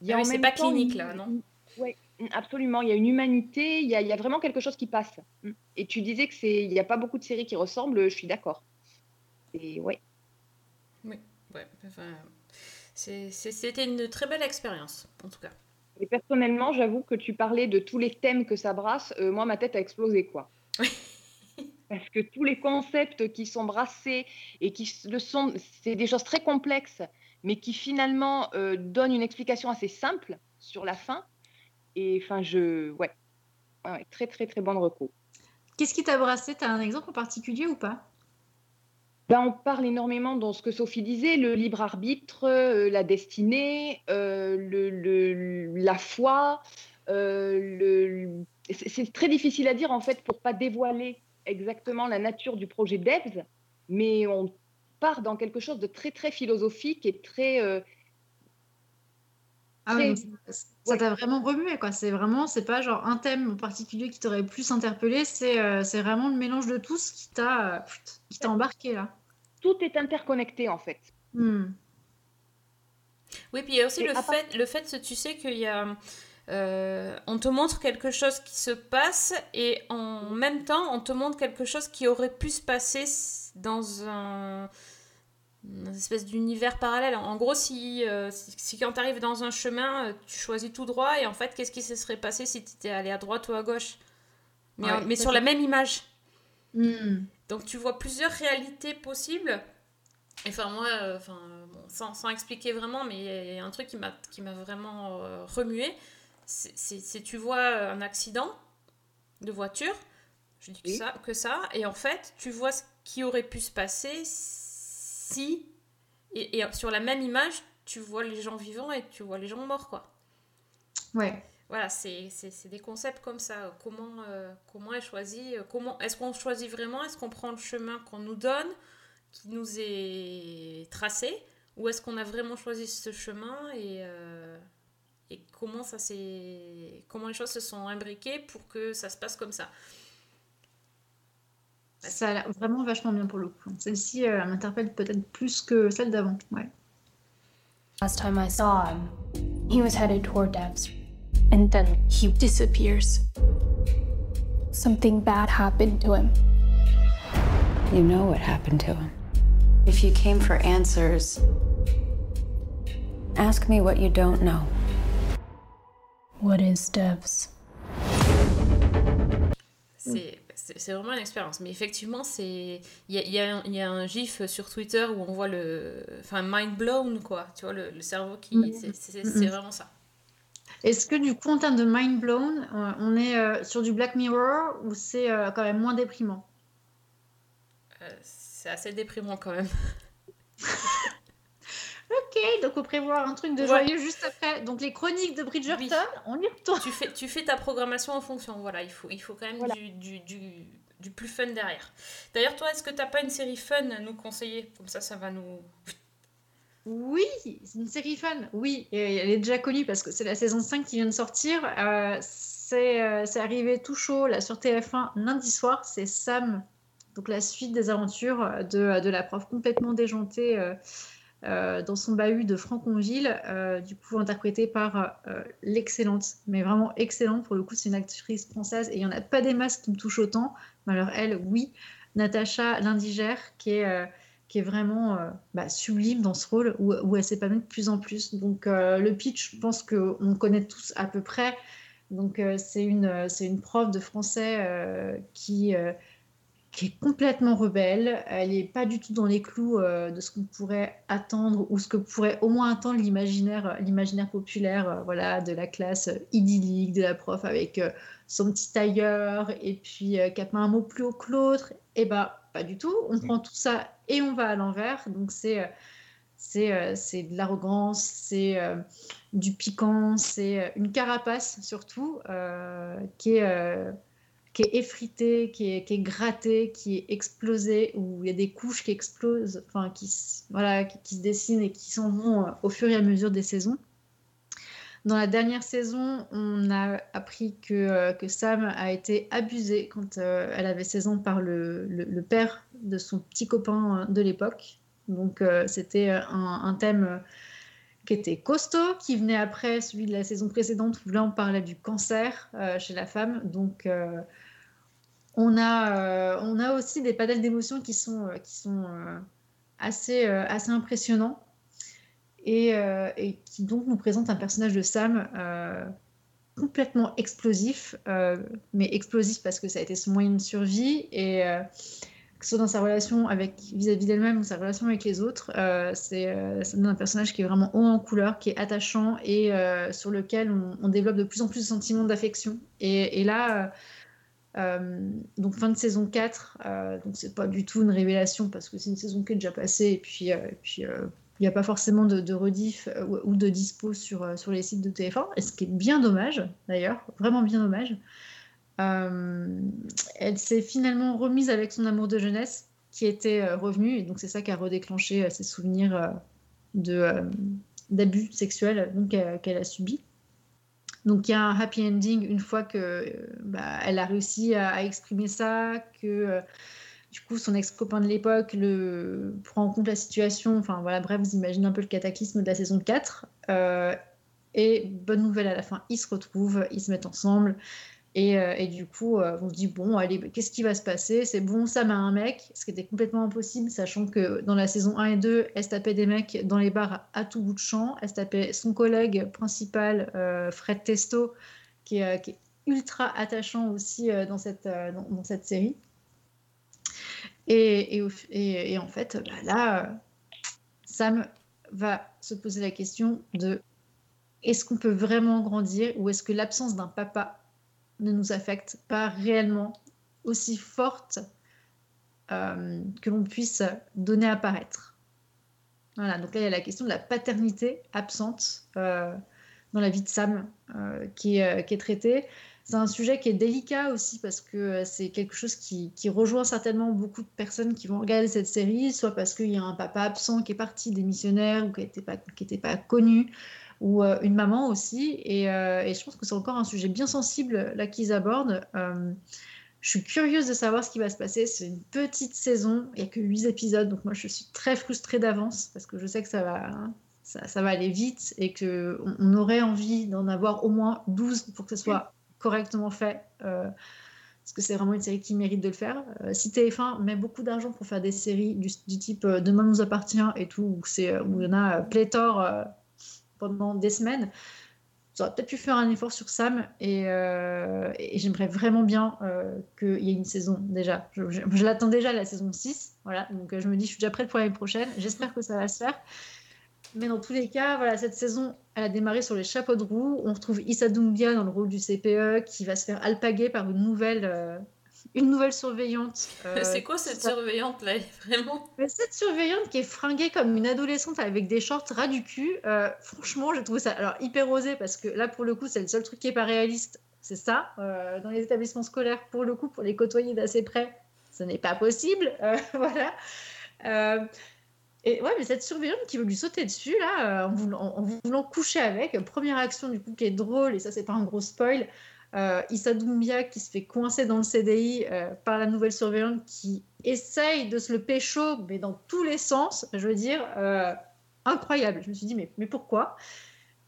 Il y a Ah oui, c'est pas temps clinique, là, non Ouais, absolument. Il y a une humanité, il y a, il y a vraiment quelque chose qui passe. Mm. Et tu disais que c'est, il n'y a pas beaucoup de séries qui ressemblent, je suis d'accord. Et ouais. Ouais, enfin, c'était une très belle expérience, en tout cas. Et personnellement, j'avoue que tu parlais de tous les thèmes que ça brasse, euh, moi, ma tête a explosé, quoi. Parce que tous les concepts qui sont brassés et qui le sont, c'est des choses très complexes, mais qui finalement euh, donnent une explication assez simple sur la fin. Et enfin, je, ouais, très très très bonne recours. Qu'est-ce qui t'a brassé? T'as un exemple en particulier ou pas? Ben, on parle énormément dans ce que Sophie disait, le libre arbitre, euh, la destinée, euh, le, le- la foi. euh, c'est très difficile à dire en fait pour pas dévoiler exactement la nature du projet Devs, mais on part dans quelque chose de très très philosophique et très euh, Ah oui, ça t'a vraiment remué, quoi. C'est vraiment, c'est pas genre un thème en particulier qui t'aurait plus interpellé, c'est euh, c'est vraiment le mélange de tout ce qui t'a euh, pfft, qui t'a embarqué là. tout est interconnecté en fait. Hmm. Oui, puis il y a aussi le part- fait, le fait, tu sais, qu'il y a. euh, on te montre quelque chose qui se passe et en même temps, on te montre quelque chose qui aurait pu se passer dans un. une espèce d'univers parallèle. En gros, si, euh, si, quand tu arrives dans un chemin, euh, tu choisis tout droit et en fait, qu'est-ce qui se serait passé si tu étais allé à droite ou à gauche? Mais, Ouais, mais ça, sur la même image. Hmm. Donc tu vois plusieurs réalités possibles. Et Enfin moi, euh, bon, sans, sans expliquer vraiment, mais il y a un truc qui m'a qui m'a vraiment euh, remué. C'est tu vois un accident de voiture, je dis que, Oui. ça, que ça, et en fait tu vois ce qui aurait pu se passer si... Et, et sur la même image, tu vois les gens vivants et tu vois les gens morts, quoi. Ouais. Voilà, c'est des concepts comme ça. Comment, euh, comment est choisi euh, comment Est-ce qu'on choisit vraiment? Est-ce qu'on prend le chemin qu'on nous donne, qui nous est tracé? Ou est-ce qu'on a vraiment choisi ce chemin et, euh, et comment, ça s'est- comment les choses se sont imbriquées pour que ça se passe comme ça Ça a l'air vraiment vachement bien pour le coup. Celle-ci euh, elle m'interpelle peut-être plus que celle d'avant. Ouais. Last time I saw him, he was headed toward Devs. And then he disappears. Something bad happened to him. You know what happened to him. If you came for answers, Ask me what you don't know. What is Devs? C'est vraiment une expérience. Mais effectivement, c'est il y a, il y, a un- il y a un gif sur Twitter où on voit le... Enfin, mind blown, quoi. Tu vois, le, le cerveau qui... Mhm. c'est- C'est vraiment ça. Est-ce que du coup, en termes de mind blown, euh, on est euh, sur du Black Mirror ou c'est euh, quand même moins déprimant? Euh, c'est assez déprimant quand même. <laughs> Ok, donc on prévoit un truc de Ouais. joyeux juste après. Donc les chroniques de Bridgerton, Oui. on y retourne. tu, fais, tu fais ta programmation en fonction. Voilà, il faut, il faut quand même Voilà. du, du, du, du plus fun derrière. D'ailleurs, toi, est-ce que t'as pas une série fun à nous conseiller? Comme ça, ça va nous... Oui, c'est une série fun. Oui, et elle est déjà connue parce que c'est la saison 5 qui vient de sortir. Euh, c'est euh, c'est arrivé tout chaud là sur TF1 lundi soir. C'est Sam, donc la suite des aventures de, de la prof complètement déjantée euh, euh, dans son bahut de Franconville, euh, du coup interprétée par euh, l'excellente, mais vraiment excellente pour le coup. C'est une actrice française et il n'y en a pas des masses qui me touchent autant. Mais alors elle, oui, Natacha Lindigère qui est qui est vraiment bah, sublime dans ce rôle où, où elle s'épanouit de plus en plus. Donc le pitch, je pense qu'on connaît tous à peu près. Donc c'est une, c'est une prof de français qui, qui est complètement rebelle. Elle n'est pas du tout dans les clous euh, de ce qu'on pourrait attendre ou ce que pourrait au moins attendre l'imaginaire, populaire euh, voilà, de la classe idyllique, de la prof avec euh, son petit tailleur et puis euh, qui pas un mot plus haut que l'autre. Et bah pas du tout. On prend tout ça et on va à l'envers. Donc c'est euh, c'est euh, de l'arrogance, c'est euh, du piquant, c'est euh, une carapace surtout euh, qui est euh, qui est effritée, qui est, grattée, qui est explosée, où il y a des couches qui explosent, enfin qui, voilà, qui, se dessinent et qui s'en vont euh, au fur et à mesure des saisons. Dans la dernière saison, on a appris que, euh, que Sam a été abusée quand euh, elle avait 16 ans par le, père de son petit copain de l'époque. Donc c'était un, thème qui était costaud, qui venait après celui de la saison précédente où là on parlait du cancer chez la femme. Donc on, a, euh, on a aussi des panels d'émotions qui sont, euh, qui sont euh, assez, assez impressionnants et, et qui donc nous présente un personnage de Sam complètement explosif, mais explosif parce que ça a été son moyen de survie et que ce soit dans sa relation avec vis-à-vis d'elle-même ou sa relation avec les autres, euh, c'est ça un personnage qui est vraiment haut en couleur, qui est attachant et sur lequel on, on développe de plus en plus de sentiments d'affection. Et, et là, donc fin de saison 4, euh, donc c'est pas du tout une révélation parce que c'est une saison qui est déjà passée et puis, euh, euh, il n'y a pas forcément de, rediff euh, ou, de dispo sur, euh, sur les sites de TF1, et ce qui est bien dommage d'ailleurs, vraiment bien dommage. Euh, elle s'est finalement remise avec son amour de jeunesse, qui était euh, revenu, et donc c'est ça qui a redéclenché euh, ses souvenirs euh, de, euh, d'abus sexuels donc, euh, qu'elle a subis. Donc il y a un happy ending une fois que euh, bah, elle a réussi à, exprimer ça, que euh, du coup son ex-copain de l'époque le prend en compte la situation. Enfin voilà, bref, vous imaginez un peu le cataclysme de la saison 4. Euh, et bonne nouvelle à la fin, ils se retrouvent, ils se mettent ensemble. Et, euh, et du coup, euh, on se dit, bon, allez, qu'est-ce qui va se passer? C'est bon, Sam a un mec, ce qui était complètement impossible, sachant que dans la saison 1 et 2, elle se tapait des mecs dans les bars à, tout bout de champ. Elle se tapait son collègue principal, euh, Fred Testo, qui est, ultra attachant aussi dans, cette, série. Et, en fait, bah, là, Sam va se poser la question de est-ce qu'on peut vraiment grandir ou est-ce que l'absence d'un papa ne nous affecte pas réellement aussi forte euh, que l'on puisse donner à paraître Voilà, donc là il y a la question de la paternité absente euh, dans la vie de Sam euh, qui, est, traitée. C'est un sujet qui est délicat aussi parce que c'est quelque chose qui, rejoint certainement beaucoup de personnes qui vont regarder cette série, soit parce qu'il y a un papa absent qui est parti, démissionnaire ou qui n'était pas connu, ou euh, une maman aussi. Et, euh, et je pense que c'est encore un sujet bien sensible là qu'ils abordent. Euh, je suis curieuse de savoir ce qui va se passer. C'est une petite saison, il n'y a que 8 épisodes, donc moi je suis très frustrée d'avance parce que je sais que ça va, ça, va aller vite et qu'on on aurait envie d'en avoir au moins 12 pour que ce soit correctement fait. parce que c'est vraiment une série qui mérite de le faire. Si TF1 met beaucoup d'argent pour faire des séries du, type Demain nous appartient et tout, où, il y en a pléthore pendant des semaines, j'aurais peut-être pu faire un effort sur Sam et, euh, j'aimerais vraiment bien euh, qu'il y ait une saison déjà. Je, l'attends déjà la saison 6, voilà, donc euh, je me dis je suis déjà prête pour l'année prochaine, j'espère que ça va se faire. Mais dans tous les cas, voilà, cette saison, elle a démarré sur les chapeaux de roue. On retrouve Issa Doumbia dans le rôle du CPE qui va se faire alpaguer par une nouvelle, une nouvelle surveillante. euh, c'est quoi cette surveillante là <laughs> Vraiment? Mais cette surveillante qui est fringuée comme une adolescente avec des shorts ras du cul, euh, franchement, j'ai trouvé ça alors hyper osé parce que là, pour le coup, c'est le seul truc qui est pas réaliste. C'est ça. Euh, dans les établissements scolaires, pour le coup, pour les côtoyer d'assez près, ce n'est pas possible. <laughs> Voilà. Et ouais, mais cette surveillante qui veut lui sauter dessus, là, en, voulant, en voulant coucher avec, première action du coup qui est drôle, et ça, c'est pas un gros spoil. Euh, Issa Doumbia qui se fait coincer dans le CDI euh, par la nouvelle surveillante qui essaye de se le pécho, mais dans tous les sens, je veux dire, euh, incroyable. Je me suis dit, mais, mais pourquoi?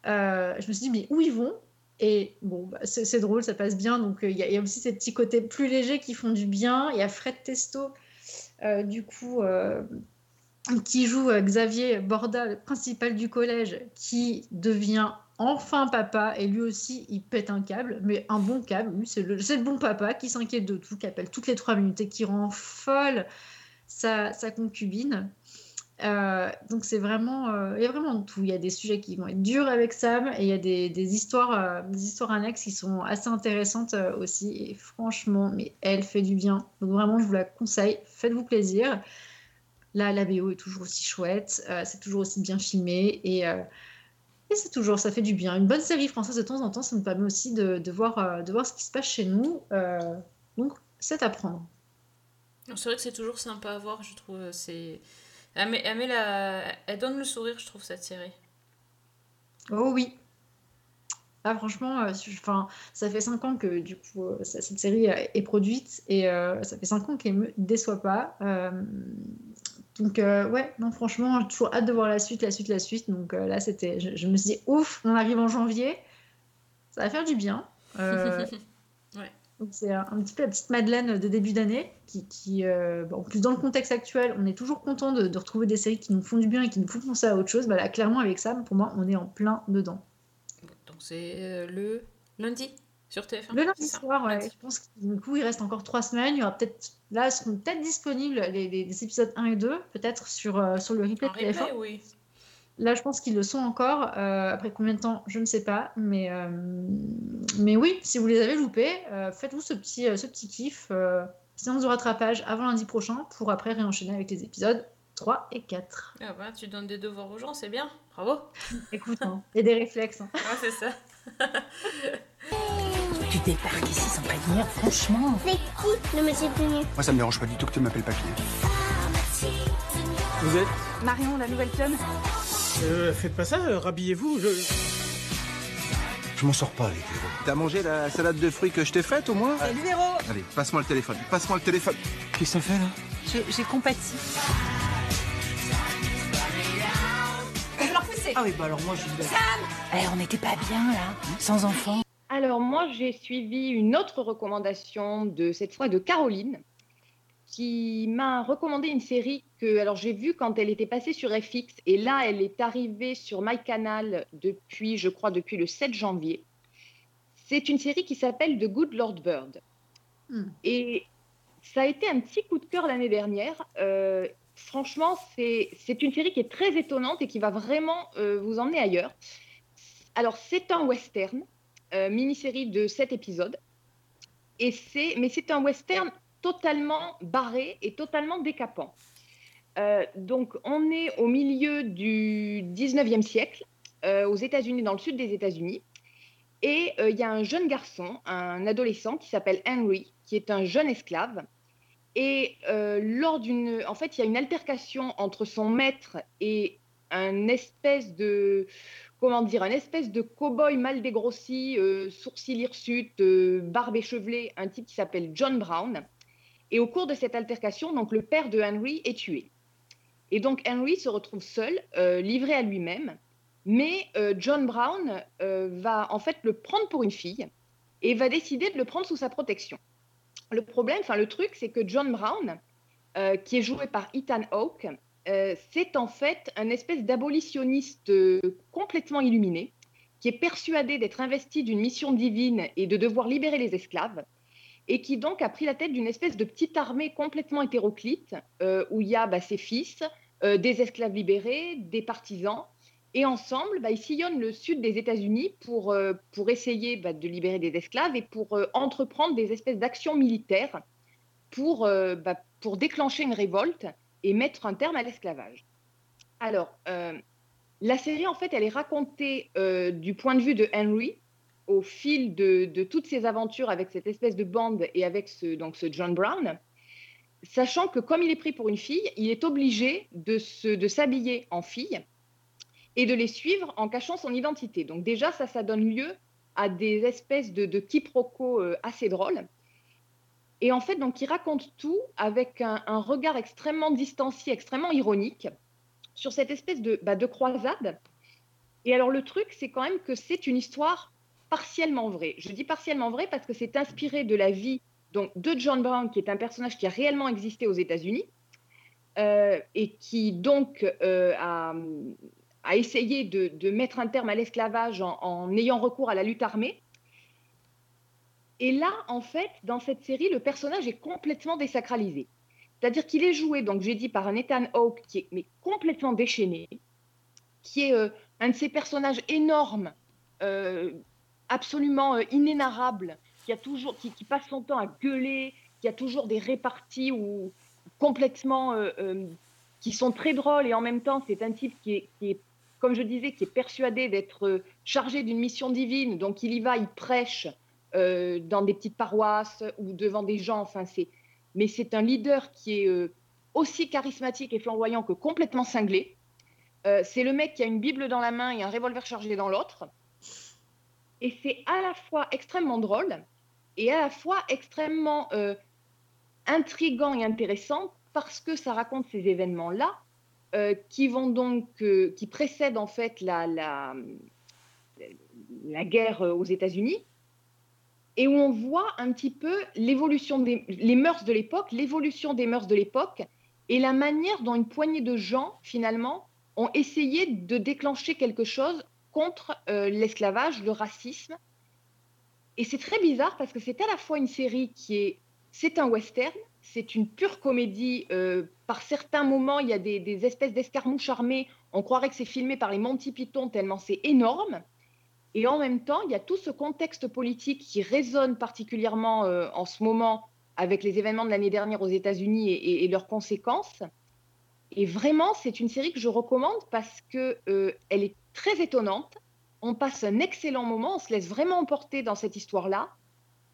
Euh, Je me suis dit, mais où ils vont? Et bon, bah, c'est drôle, ça passe bien. Donc il y, y a aussi ces petits côtés plus légers qui font du bien. Il y a Fred Testo, du coup. qui joue Xavier Borda, le principal du collège, qui devient enfin papa, et lui aussi, il pète un câble, mais un bon câble, lui, c'est le, bon papa qui s'inquiète de tout, qui appelle toutes les trois minutes et qui rend folle sa, concubine. Euh, donc c'est vraiment, euh, y a vraiment tout. Il y a des sujets qui vont être durs avec Sam, et il y a des, histoires, euh, des histoires annexes qui sont assez intéressantes aussi. Et franchement, mais elle fait du bien. Donc vraiment, je vous la conseille. Faites-vous plaisir. Là, la BO est toujours aussi chouette, c'est toujours aussi bien filmé et, et c'est toujours, ça fait du bien. Une bonne série française de temps en temps, ça nous permet aussi de, de voir, euh, de voir ce qui se passe chez nous. euh, donc, c'est à prendre. C'est vrai que c'est toujours sympa à voir, je trouve. C'est... Elle, met, elle, met la... elle donne le sourire, je trouve, cette série. Oh oui. Ah, franchement, euh, enfin, ça fait 5 ans que du coup, euh, cette série est produite et euh, ça fait 5 ans qu'elle me déçoit pas. Donc, euh, ouais, non, franchement, j'ai toujours hâte de voir la suite, la suite, la suite. Donc euh, là, c'était, je, je me suis dit, ouf, on arrive en janvier, ça va faire du bien. Euh, <laughs> ouais. c'est un, un petit peu la petite Madeleine de début d'année qui, qui euh, bon, en plus dans le contexte actuel, on est toujours content de, de retrouver des séries qui nous font du bien et qui nous font penser à autre chose. Bah là, clairement, avec Sam, pour moi, on est en plein dedans. Donc c'est le lundi sur TF1. Le lundi soir, ouais. Je pense que du coup, il reste encore trois semaines. Il y aura peut-être, là, seront peut-être disponibles les, les- les épisodes 1 et 2, peut-être sur, euh, sur le replay En de TF1. replay, oui. Là, je pense qu'ils le sont encore. Euh, après combien de temps, je ne sais pas. Mais, euh, mais oui, si vous les avez loupés, faites-vous ce petit, ce petit kiff. Séance de rattrapage avant lundi prochain pour après réenchaîner avec les épisodes 3 et 4. Ah bah, tu donnes des devoirs aux gens, c'est bien. Bravo. Écoute, hein, et des réflexes. hein. <laughs> Ouais, c'est ça. <laughs> Tu débarques ici sans prévenir, franchement. C'est qui le monsieur Pignon Moi, ça me dérange pas du tout que tu m'appelles papier. Vous êtes Marion, la nouvelle pionne euh, Faites pas ça, euh, rhabillez-vous. Je... Je m'en sors pas avec Véro. T'as mangé la salade de fruits que je t'ai faite au moins Salut Véro Allez, passe-moi le téléphone. Passe-moi le téléphone. Qu'est-ce que ça fait là? J'ai j'ai compati. Je vais leur pousser Ah oui, bah alors moi je. Sam Eh, on n'était pas bien là, sans enfants. Alors moi, j'ai suivi une autre recommandation de cette fois de Caroline, qui m'a recommandé une série que alors j'ai vue quand elle était passée sur FX et là elle est arrivée sur MyCanal depuis, je crois, depuis le 7 janvier. C'est une série qui s'appelle The Good Lord Bird. Et ça a été un petit coup de cœur l'année dernière. Euh, franchement, c'est c'est une série qui est très étonnante et qui va vraiment euh, vous emmener ailleurs. Alors, c'est un western, mini-série de 7 épisodes. Et c'est, mais c'est un western totalement barré et totalement décapant. Euh, donc, on est au milieu du 19e siècle, euh, aux États-Unis, dans le sud des États-Unis. Et euh, il y a un jeune garçon, un adolescent qui s'appelle Henry, qui est un jeune esclave. Et euh, lors d'une, en fait, il y a une altercation entre son maître et un espèce de, comment dire, un espèce de cow-boy mal dégrossi, euh, sourcils euh, barbe échevelée, un type qui s'appelle John Brown. Et au cours de cette altercation, donc le père de Henry est tué. Et donc Henry se retrouve seul, euh, livré à lui-même. Mais euh, John Brown va en fait le prendre pour une fille et va décider de le prendre sous sa protection. Le problème, enfin le truc, c'est que John Brown, qui est joué par Ethan Hawke, euh, c'est en fait un espèce d'abolitionniste euh, complètement illuminé, qui est persuadé d'être investi d'une mission divine et de devoir libérer les esclaves, et qui donc a pris la tête d'une espèce de petite armée complètement hétéroclite, euh, où il y a bah, ses fils, des esclaves libérés, des partisans, et ensemble, bah, ils sillonnent le sud des États-Unis pour, pour essayer bah, de libérer des esclaves et pour entreprendre des espèces d'actions militaires pour, pour déclencher une révolte et mettre un terme à l'esclavage. Alors, euh, la série, en fait, elle est racontée euh, du point de vue de Henry au fil de, toutes ses aventures avec cette espèce de bande et avec ce, donc ce John Brown, sachant que comme il est pris pour une fille, il est obligé de se- de s'habiller en fille et de les suivre en cachant son identité. Donc déjà, ça, ça donne lieu à des espèces de, de quiproquos euh, assez drôles. Et en fait, donc, il raconte tout avec un, regard extrêmement distancié, extrêmement ironique sur cette espèce de, bah, de croisade. Et alors, le truc, c'est quand même que c'est une histoire partiellement vraie. Je dis partiellement vraie parce que c'est inspiré de la vie donc, de John Brown, qui est un personnage qui a réellement existé aux États-Unis euh, et qui donc euh, a, essayé de, mettre un terme à l'esclavage en ayant recours à la lutte armée. Et là, en fait, dans cette série, le personnage est complètement désacralisé. C'est-à-dire qu'il est joué, donc j'ai dit, par un Ethan Hawke qui est mais complètement déchaîné, qui est euh, un de ces personnages énormes, euh, absolument euh, inénarrables, qui, a toujours, qui, passe son temps à gueuler, qui a toujours des réparties ou complètement qui sont très drôles et en même temps c'est un type qui est, qui est, comme je disais, qui est persuadé d'être chargé d'une mission divine, donc il y va, il prêche euh, dans des petites paroisses ou devant des gens, enfin c'est, mais c'est un leader qui est euh, aussi charismatique et flamboyant que complètement cinglé. Euh, c'est le mec qui a une Bible dans la main et un revolver chargé dans l'autre. Et c'est à la fois extrêmement drôle et à la fois extrêmement intrigant et intéressant parce que ça raconte ces événements-là qui vont donc, qui précèdent en fait la, la, la guerre aux États-Unis et où on voit un petit peu l'évolution des les mœurs de l'époque, l'évolution des mœurs de l'époque et la manière dont une poignée de gens finalement ont essayé de déclencher quelque chose contre euh, l'esclavage, le racisme. Et c'est très bizarre parce que c'est à la fois une série qui est, c'est un western, c'est une pure comédie. euh, par certains moments, il y a des, des espèces d'escarmouches armées. On croirait que c'est filmé par les Monty Python tellement c'est énorme. Et en même temps, il y a tout ce contexte politique qui résonne particulièrement euh, en ce moment avec les événements de l'année dernière aux États-Unis et, leurs conséquences. Et vraiment, c'est une série que je recommande parce que euh, elle est très étonnante. On passe un excellent moment, on se laisse vraiment emporter dans cette histoire-là.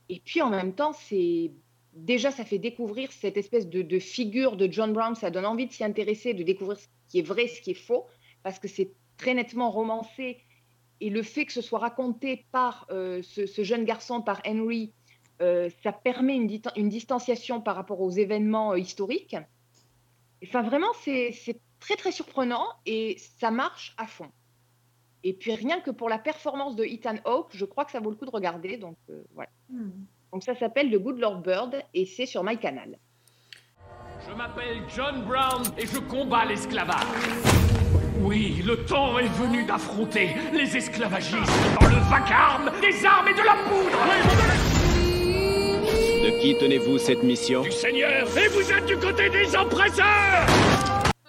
Et puis en même temps, c'est déjà, ça fait découvrir cette espèce de, de figure de John Brown. Ça donne envie de s'y intéresser, de découvrir ce qui est vrai, ce qui est faux, parce que c'est très nettement romancé. Et le fait que ce soit raconté par euh, ce, ce jeune garçon, par Henry, euh, ça permet une, distanciation par rapport aux événements euh, historiques. Enfin, vraiment, c'est c'est très, très surprenant et ça marche à fond. Et puis, rien que pour la performance de Ethan Hawke, je crois que ça vaut le coup de regarder. Donc, euh, voilà. Hmm. Donc, ça s'appelle The Good Lord Bird et c'est sur MyCanal. Je m'appelle John Brown et je combats l'esclavage. Oui, le temps est venu d'affronter les esclavagistes dans le vacarme des armes et de la poudre. De qui tenez-vous cette mission Du Seigneur, et vous êtes du côté des oppresseurs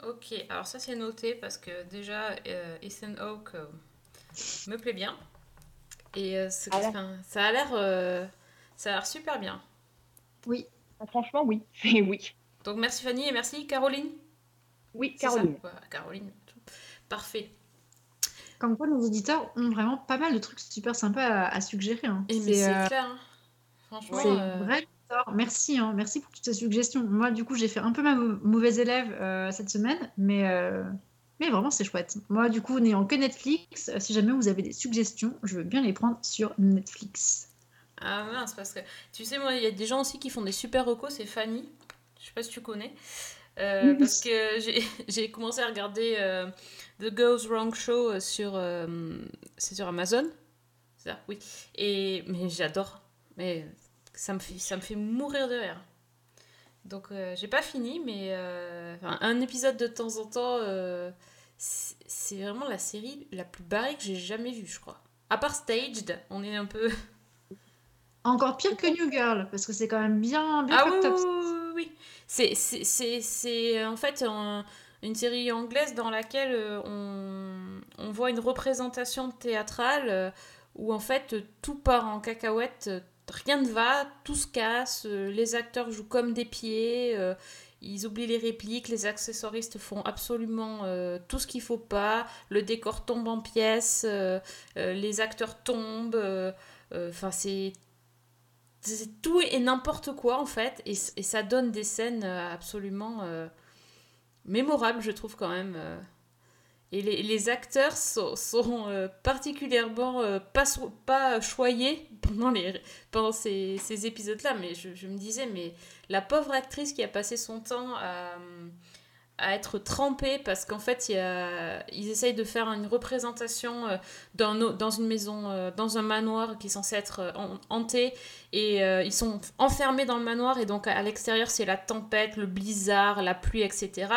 Ok, alors ça c'est noté parce que déjà euh, Ethan Hawke euh, me plaît bien. Et euh, Ah enfin, ça a l'air euh, ça a l'air super bien. Oui. Franchement, oui. C'est <laughs> oui. Donc merci Fanny et merci Caroline. Oui, ça Caroline. Caroline. Parfait. Comme quoi, nos auditeurs ont vraiment pas mal de trucs super sympas à, à suggérer. hein. Et c'est clair. hein. Franchement. C'est euh, vrai. Merci, hein. merci pour toutes ces suggestions. Moi, du coup, j'ai fait un peu ma mau- mauvaise élève euh, cette semaine, mais, euh, mais vraiment, c'est chouette. Moi, du coup, n'ayant que Netflix, euh, si jamais vous avez des suggestions, je veux bien les prendre sur Netflix. Ah mince, parce que tu sais, moi, il y a des gens aussi qui font des super recos, c'est Fanny. Je sais pas si tu connais. Euh, Oui. parce que <laughs> j'ai- commencé à regarder euh, The Girls Wrong Show euh, sur, euh, c'est sur Amazon. C'est ça, oui. Et, mais j'adore. Mais ça me, fait, ça me fait mourir de rire. Donc, j'ai pas fini, mais un épisode de temps en temps, c'est vraiment la série la plus barrée que j'ai jamais vue, je crois. À part Staged, on est un peu. Encore pire que New Girl, parce que c'est quand même bien, bien Ah oui, oui, oui, oui. C'est, euh, en fait un- une série anglaise dans laquelle euh, on, on voit une représentation théâtrale euh, où en fait tout part en cacahuète, rien ne va, tout se casse, les acteurs jouent comme des pieds, ils oublient les répliques, les accessoiristes font absolument tout ce qu'il faut pas, le décor tombe en pièces, les acteurs tombent, enfin c'est c'est tout et n'importe quoi en fait et, ça donne des scènes euh, absolument euh, mémorables je trouve quand même euh. et les, acteurs sont, particulièrement pas, choyés pendant, les, pendant ces, ces épisodes là mais je, je me disais mais la pauvre actrice qui a passé son temps à, à être trempée parce qu'en fait ils essayent de faire une représentation euh, dans, une maison, euh, dans un manoir qui est censé être euh, han- hanté et ils sont enfermés dans le manoir et donc à, l'extérieur c'est la tempête, le blizzard, la pluie, etc.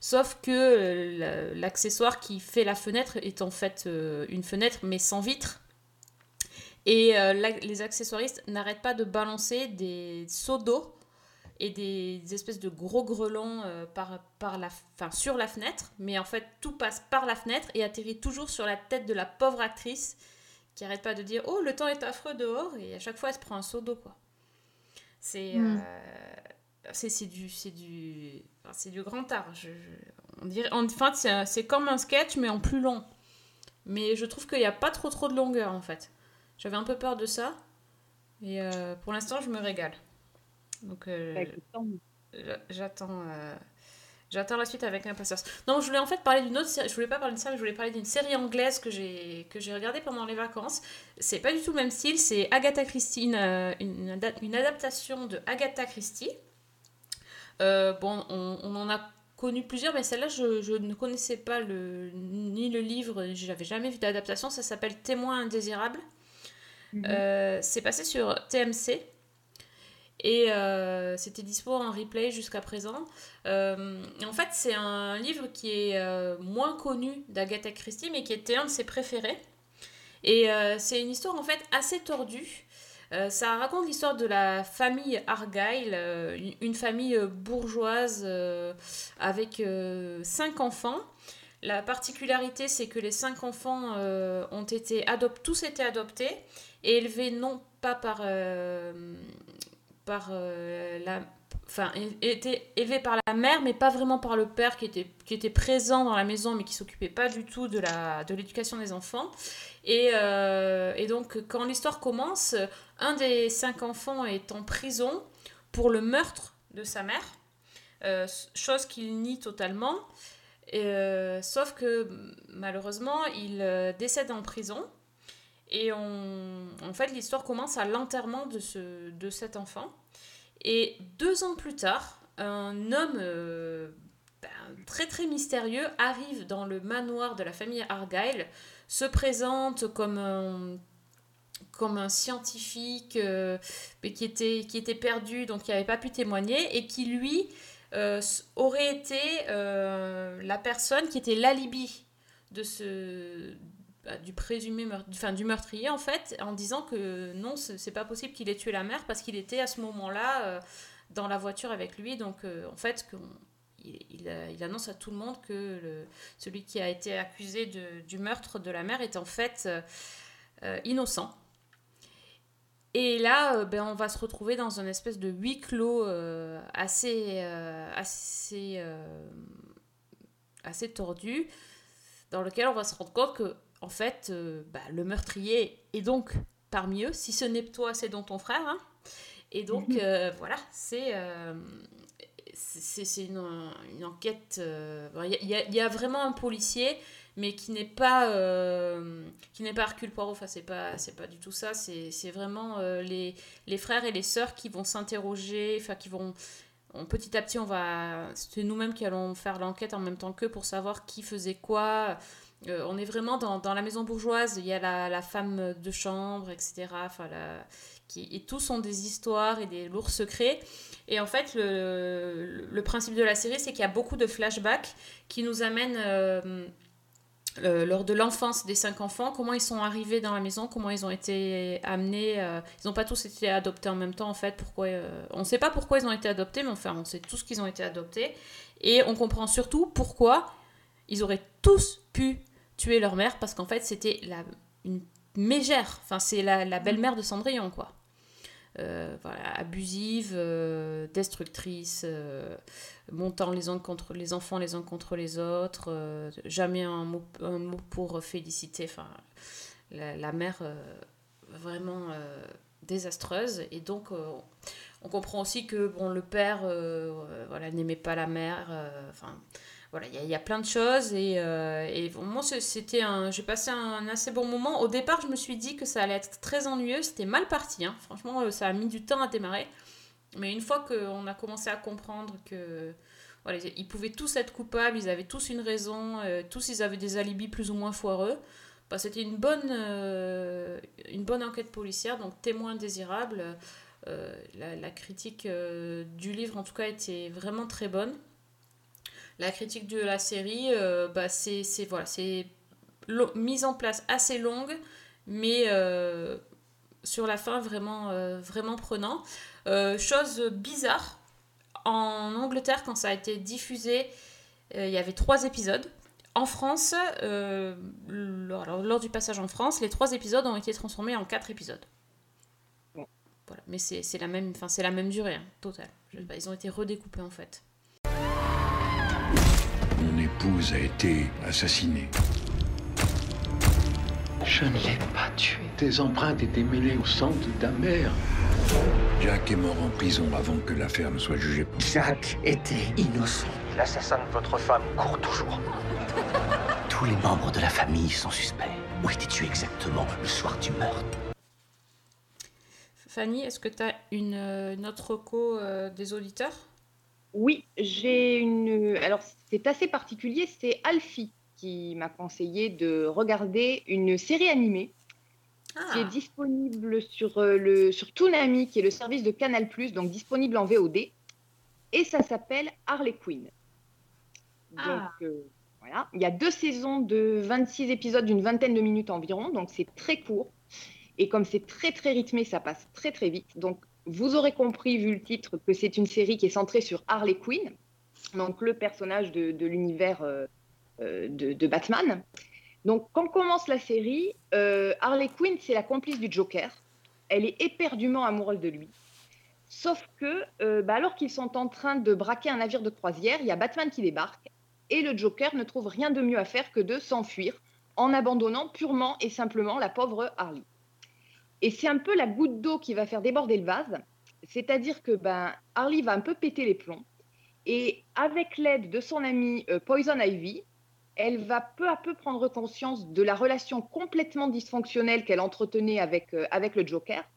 Sauf que la- l'accessoire qui fait la fenêtre est en fait une fenêtre mais sans vitre. Et les accessoiristes n'arrêtent pas de balancer des seaux d'eau et des, des espèces de gros grelons euh, par, par la, enfin, sur la fenêtre. Mais en fait, tout passe par la fenêtre et atterrit toujours sur la tête de la pauvre actrice qui arrête pas de dire Oh, le temps est affreux dehors. Et à chaque fois, elle se prend un seau d'eau, quoi. C'est. Mm. euh, c'est c'est du, c'est du, enfin, du grand art. Je, je- on dirait, enfin, c'est comme un sketch, mais en plus long. Mais je trouve qu'il n'y a pas trop trop de longueur, en fait. J'avais un peu peur de ça. Et euh, pour l'instant, je me régale. Donc, euh, Bah, j'attends euh, j'attends la suite avec impatience. Non, je voulais en fait parler d'une autre série. Je voulais pas parler de ça, mais je voulais parler d'une série anglaise que j'ai que j'ai regardée pendant les vacances. C'est pas du tout le même style. C'est Agatha Christie, une, euh, une, une adaptation de Agatha Christie. Euh, bon, on, on en a connu plusieurs, mais celle-là, je, je ne connaissais pas le, ni le livre, j'avais jamais vu d'adaptation. Ça s'appelle Témoin indésirable. Euh, c'est passé sur TMC. Et euh, c'était dispo en replay jusqu'à présent. Euh, en fait, c'est un livre qui est euh, moins connu d'Agatha Christie, mais qui était un de ses préférés. Et c'est une histoire en fait assez tordue. Ça raconte l'histoire de la famille Argyle, une, famille bourgeoise avec cinq enfants. La particularité, c'est que les cinq enfants ont été adop- tous été adoptés et élevés non pas par, par euh, la enfin é- étaient élevés par la mère mais pas vraiment par le père qui était qui était présent dans la maison mais qui s'occupait pas du tout de la de l'éducation des enfants et, euh, donc quand l'histoire commence un des cinq enfants est en prison pour le meurtre de sa mère, euh, chose qu'il nie totalement. Sauf que malheureusement, il décède en prison. Et en fait, l'histoire commence à l'enterrement de, ce, de cet enfant. Et deux ans plus tard, un homme euh, ben, très très mystérieux arrive dans le manoir de la famille Argyle, se présente comme un, comme un scientifique euh, qui, était, qui était perdu, donc qui n'avait pas pu témoigner, et qui lui euh, aurait été euh, la personne qui était l'alibi de ce bah, du présumé meurtre, enfin, du meurtrier en fait en disant que non c'est pas possible qu'il ait tué la mère parce qu'il était à ce moment-là euh, dans la voiture avec lui. Donc euh, en fait il, annonce à tout le monde que celui qui a été accusé de- du meurtre de la mère est en fait euh, innocent. Et là, ben, on va se retrouver dans une espèce de huis clos assez, assez, assez tordu, dans lequel on va se rendre compte que, en fait, euh, bah, le meurtrier est donc parmi eux. Si ce n'est toi, c'est donc ton frère. hein. Et donc, euh, voilà, c'est euh, c'est c'est une, une enquête. Il y, a- y y vraiment un policier, mais qui n'est pas euh, qui n'est pas Hercule Poirot. Enfin, c'est pas c'est pas du tout ça. C'est c'est vraiment euh, les, les frères et les sœurs qui vont s'interroger, enfin qui vont on- petit à petit, on va c'est nous-mêmes qui allons faire l'enquête en même temps qu'eux pour savoir qui faisait quoi. Euh, on est vraiment dans, dans la maison bourgeoise. Il y a la, la femme de chambre, etc. Enfin, qui, et tous ont des histoires et des lourds secrets. Et en fait, le, le principe de la série, c'est qu'il y a beaucoup de flashbacks qui nous amènent euh, euh, lors de l'enfance des cinq enfants, comment ils sont arrivés dans la maison, comment ils ont été amenés. ils n'ont pas tous été adoptés en même temps, en fait. Pourquoi, on ne sait pas pourquoi ils ont été adoptés, mais enfin, on sait tous qu'ils ont été adoptés. Et on comprend surtout pourquoi ils auraient tous pu tuer leur mère, parce qu'en fait, c'était la, une mégère. Enfin, c'est la, la belle-mère de Cendrillon, quoi. Euh, voilà, abusive, euh, destructrice, euh, montant les uns contre les enfants les uns contre les autres, jamais un mot, un mot pour féliciter. Enfin, la, la mère vraiment désastreuse et donc on comprend aussi que bon le père voilà n'aimait pas la mère. Enfin voilà, il y, a- plein de choses et, euh, et moi c'était un, j'ai passé un, assez bon moment. Au départ, je me suis dit que ça allait être très ennuyeux, c'était mal parti. hein. Franchement, euh, ça a mis du temps à démarrer. Mais une fois qu'on a commencé à comprendre que voilà, ils pouvaient tous être coupables, ils avaient tous une raison, euh, tous ils avaient des alibis plus ou moins foireux. Bah, c'était une bonne, une bonne enquête policière, donc témoin désirable. La, critique du livre, en tout cas, était vraiment très bonne. La critique de la série, euh, bah, c'est voilà, mise en place assez longue, mais euh, sur la fin vraiment, euh, vraiment prenant. Chose bizarre, en Angleterre, quand ça a été diffusé, il y avait trois épisodes. En France, lors, du passage en France, les trois épisodes ont été transformés en quatre épisodes. Voilà. Mais c'est la, même- c'est la même durée, hein, totale. Pas, ils ont été redécoupés en fait. Mon épouse a été assassinée. Je ne l'ai pas tué. Tes empreintes étaient mêlées au sang de ta mère. Jack est mort en prison avant que l'affaire ne soit jugée. Jack était innocent. L'assassin de votre femme court toujours. Tous les membres de la famille sont suspects. Où étais-tu exactement le soir du meurtre? Fanny, est-ce que tu as une, euh, une autre reco euh, des auditeurs? Oui, j'ai une. Alors, c'est assez particulier. C'est Alfie qui m'a conseillé de regarder une série animée qui est disponible sur, euh, le, sur Toonami, qui est le service de Canal+, donc disponible en VOD. Et ça s'appelle Harley Quinn. Donc, Ah. euh, voilà. Il y a deux saisons de 26 épisodes d'une vingtaine de minutes environ, donc c'est très court. Et comme c'est très très rythmé, ça passe très très vite. Donc vous aurez compris, vu le titre, que c'est une série qui est centrée sur Harley Quinn, donc le personnage de, l'univers euh, euh, de, Batman. Donc quand commence la série, euh, Harley Quinn, c'est la complice du Joker. Elle est éperdument amoureuse de lui. Sauf que, bah, alors qu'ils sont en train de braquer un navire de croisière, il y a Batman qui débarque et le Joker ne trouve rien de mieux à faire que de s'enfuir en abandonnant purement et simplement la pauvre Harley. Et c'est un peu la goutte d'eau qui va faire déborder le vase, C'est-à-dire que ben, Harley va un peu péter les plombs. Et avec l'aide de son amie euh, Poison Ivy, elle va peu à peu prendre conscience de la relation complètement dysfonctionnelle qu'elle entretenait avec, euh, avec le Joker.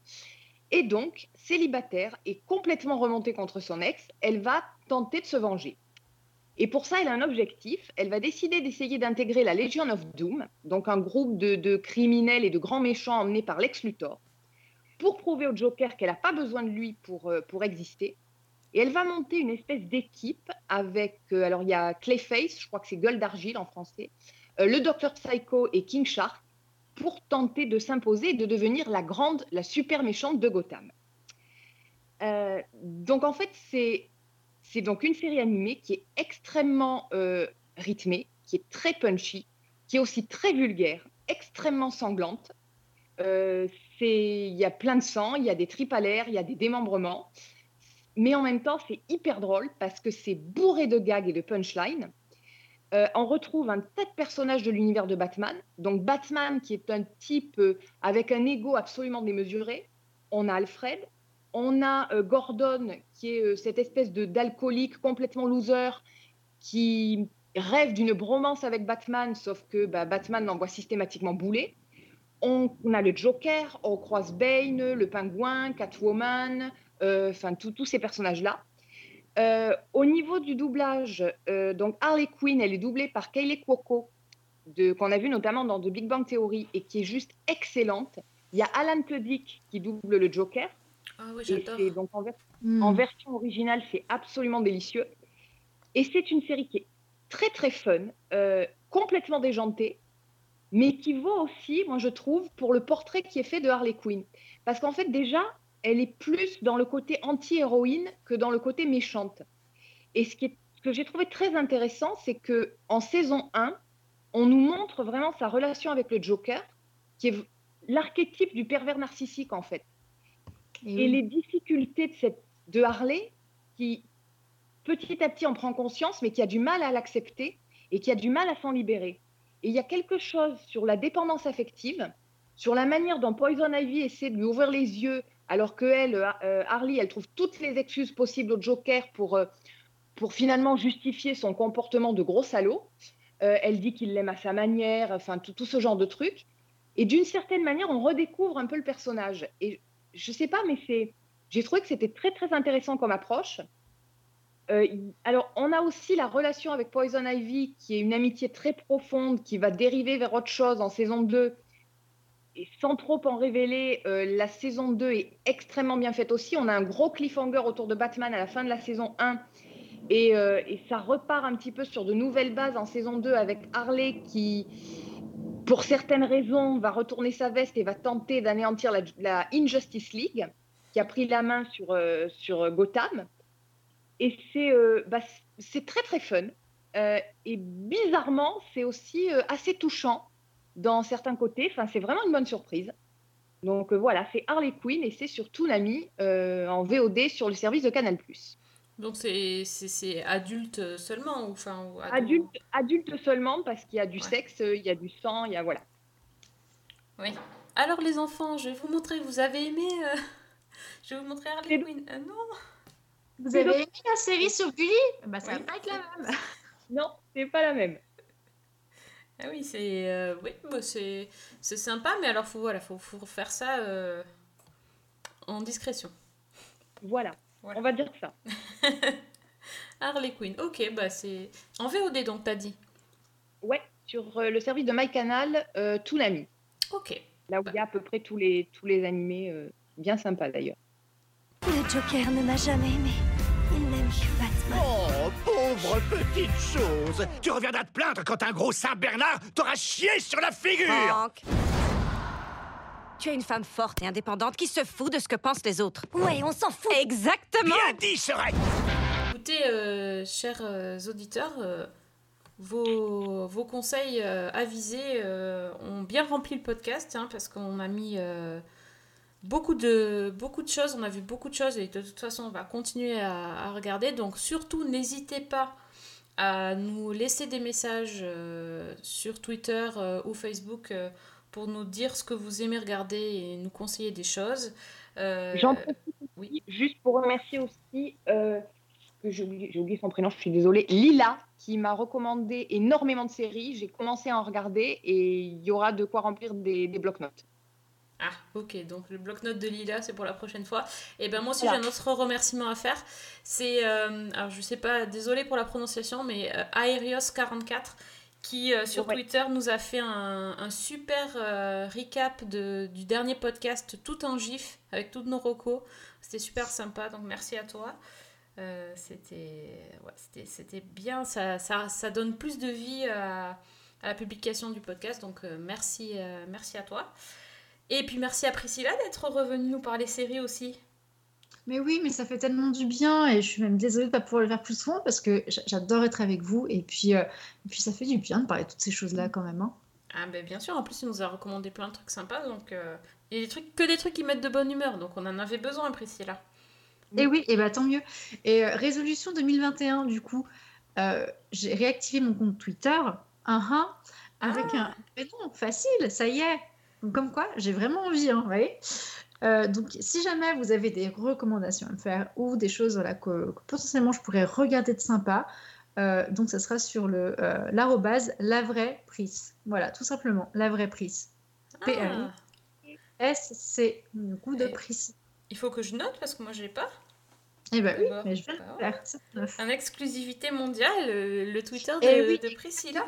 Et donc, célibataire et complètement remontée contre son ex, elle va tenter de se venger. Et pour ça, elle a un objectif. Elle va décider d'essayer d'intégrer la Legion of Doom, donc un groupe de, criminels et de grands méchants emmenés par Lex Luthor, pour prouver au Joker qu'elle n'a pas besoin de lui pour, euh, pour exister. Et elle va monter une espèce d'équipe avec, euh, alors il y a Clayface, je crois que c'est Gueule d'Argile en français, euh, le Docteur Psycho et King Shark, pour tenter de s'imposer et de devenir la grande, la super méchante de Gotham. Donc en fait, c'est c'est donc une série animée qui est extrêmement euh, rythmée, qui est très punchy, qui est aussi très vulgaire, extrêmement sanglante. Euh, Il y a plein de sang, il y a des tripes à l'air, il y a des démembrements. Mais en même temps, c'est hyper drôle parce que c'est bourré de gags et de punchlines. Euh, on retrouve un tas de personnages de l'univers de Batman. Donc Batman, qui est un type avec un ego absolument démesuré. On a Alfred. On a euh, Gordon, qui est euh, cette espèce de d'alcoolique complètement loser, qui rêve d'une bromance avec Batman, sauf que bah, Batman l'envoie systématiquement bouler. On, a le Joker, on croise Bane, le Pingouin, Catwoman, euh, enfin tous ces personnages-là. Au niveau du doublage, donc Harley Quinn, elle est doublée par Kayleigh Cuoco, qu'on a vu notamment dans The Big Bang Theory et qui est juste excellente. Il y a Alan Tudyk qui double le Joker. Ah oui, j'adore. c'est donc en, ver- Hmm. en version originale, c'est absolument délicieux. Et c'est une série qui est très très fun, euh, complètement déjantée, mais qui vaut aussi, moi je trouve, pour le portrait qui est fait de Harley Quinn. Parce qu'en fait, déjà, elle est plus dans le côté anti-héroïne que dans le côté méchante. Et ce, qui est- ce que j'ai trouvé très intéressant, c'est que en saison 1, on nous montre vraiment sa relation avec le Joker, qui est l'archétype du pervers narcissique en fait. Et oui. les difficultés de, cette, de Harley, qui petit à petit en prend conscience, mais qui a du mal à l'accepter et qui a du mal à s'en libérer. Et il y a quelque chose sur la dépendance affective, sur la manière dont Poison Ivy essaie de lui ouvrir les yeux, alors que elle, euh, euh, Harley, elle trouve toutes les excuses possibles au Joker pour, euh, pour finalement justifier son comportement de gros salaud. Euh, elle dit qu'il l'aime à sa manière, enfin tout, tout ce genre de trucs. Et d'une certaine manière, on redécouvre un peu le personnage. Et je sais pas, mais c'est, j'ai trouvé que c'était très très intéressant comme approche. Euh, alors, on a aussi la relation avec Poison Ivy, qui est une amitié très profonde, qui va dériver vers autre chose en saison 2. Et sans trop en révéler, euh, la saison 2 est extrêmement bien faite aussi. On a un gros cliffhanger autour de Batman à la fin de la saison 1. Et, euh, et ça repart un petit peu sur de nouvelles bases en saison 2 avec Harley qui, pour certaines raisons, va retourner sa veste et va tenter d'anéantir la, Injustice League, qui a pris la main sur, euh, sur Gotham. Et c'est euh, bah, très très fun. Euh, et bizarrement, c'est aussi euh, assez touchant dans certains côtés. Enfin, c'est vraiment une bonne surprise. Donc euh, voilà, c'est Harley Quinn et c'est sur Toonami euh, en VOD sur le service de Canal+. Donc c'est c'est- c'est adulte seulement ou enfin ou Adulte, adulte seulement parce qu'il y a du sexe, il y a du sang, il y a voilà. Oui. Alors les enfants, je vais vous montrer. Vous avez aimé euh, <laughs> Je vais vous montrer Harley Quinn. Euh, non. Vous avez aimé la série sur Gulli? Bah ça va pas être la même. <laughs> Non, c'est pas la même. Ah oui, c'est euh, oui, bah, c'est c'est sympa, mais alors faut voilà, faut, faut faire ça euh, en discrétion. Voilà. On va dire ça. <laughs> Harley Quinn. Ok, bah c'est en VOD donc t'as dit. Ouais, sur euh, le service de MyCanal, euh, Toonami. Ok. Là où il y a à peu près tous les, tous les animés, euh, bien sympas d'ailleurs. Le Joker ne m'a jamais aimé. Il n'aime que Batman. Oh, pauvre petite chose Tu reviendras te plaindre quand un gros Saint-Bernard t'aura chié sur la figure Franck. Tu es une femme forte et indépendante qui se fout de ce que pensent les autres. Ouais, on s'en fout. Exactement. Bien dit, serait Écoutez, euh, chers euh, auditeurs, euh, vos, vos conseils euh, avisés euh, ont bien rempli le podcast hein, parce qu'on a mis euh, beaucoup, de, beaucoup de choses, on a vu beaucoup de choses et de toute façon on va continuer à, à regarder. Donc surtout n'hésitez pas à nous laisser des messages euh, sur Twitter euh, ou Facebook euh, pour nous dire ce que vous aimez regarder et nous conseiller des choses. Euh, J'en profite aussi, juste pour remercier aussi, euh, j'ai oublié, son prénom, je suis désolée, Lila, qui m'a recommandé énormément de séries. J'ai commencé à en regarder et il y aura de quoi remplir des, des blocs-notes. Ah, ok, donc le bloc-notes de Lila, c'est pour la prochaine fois. Et ben moi aussi, Voilà. j'ai un autre remerciement à faire. C'est, euh, alors je sais pas, désolé pour la prononciation, mais euh, Aerios44 qui euh, sur Ouais. Twitter nous a fait un, un super euh, recap de, du dernier podcast tout en gif avec toutes nos recos. C'était super sympa, donc merci à toi. Euh, c'était, ouais, bien, ça, ça, ça donne plus de vie à, à la publication du podcast, donc euh, merci, merci à toi. Et puis merci à Priscilla d'être revenue nous parler séries aussi. Mais oui, mais ça fait tellement du bien et je suis même désolée de ne pas pouvoir le faire plus souvent parce que j'a- j'adore être avec vous et puis, euh, et puis ça fait du bien de parler de toutes ces choses-là quand même. hein. Ah ben bien sûr, en plus il nous a recommandé plein de trucs sympas, donc euh, il y a des trucs, que des trucs qui mettent de bonne humeur, donc on en avait besoin Priscilla. Et oui, et bah tant mieux. Et euh, résolution 2021, du coup, euh, j'ai réactivé mon compte Twitter, un un, avec un. Mais non, facile, ça y est. Donc, comme quoi, j'ai vraiment envie, hein, vous voyez. Euh, donc, si jamais vous avez des recommandations à me faire ou des choses voilà, que, que potentiellement je pourrais regarder de sympa, euh, donc ça sera sur le euh, l'arrobase la vraie prise. Voilà, tout simplement, la vraie prise. p r i s c le coup de prise. Il faut que je note parce que moi je l'ai pas. Eh ben oui, mais je vais le Ah faire. En exclusivité mondiale, le, le Twitter de, Eh oui, de Priscilla.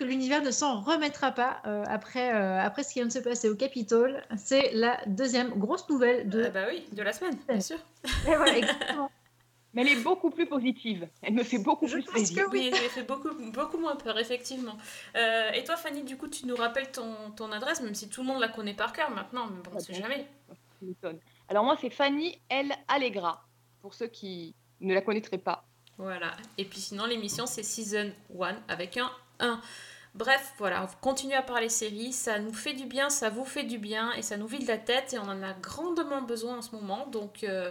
Que l'univers ne s'en remettra pas euh, après, euh, après ce qui vient de se passer au Capitole. C'est la deuxième grosse nouvelle de. Ah bah oui, de la semaine, bien sûr. <laughs> Et voilà, exactement. Mais elle est beaucoup plus positive. Elle me fait beaucoup plus plaisir. Oui, elle fait beaucoup, beaucoup moins peur, effectivement. Euh, et toi, Fanny, du coup, tu nous rappelles ton, ton adresse, même si tout le monde la connaît par cœur maintenant, mais bon, on sait jamais. Tu m'étonnes. Alors moi, c'est Fanny L. Allegra, pour ceux qui ne la connaîtraient pas. Voilà. Et puis sinon, l'émission, c'est Season 1 avec un 1. Bref, voilà, on continue à parler séries, ça nous fait du bien, ça vous fait du bien et ça nous vide la tête et on en a grandement besoin en ce moment. Donc euh,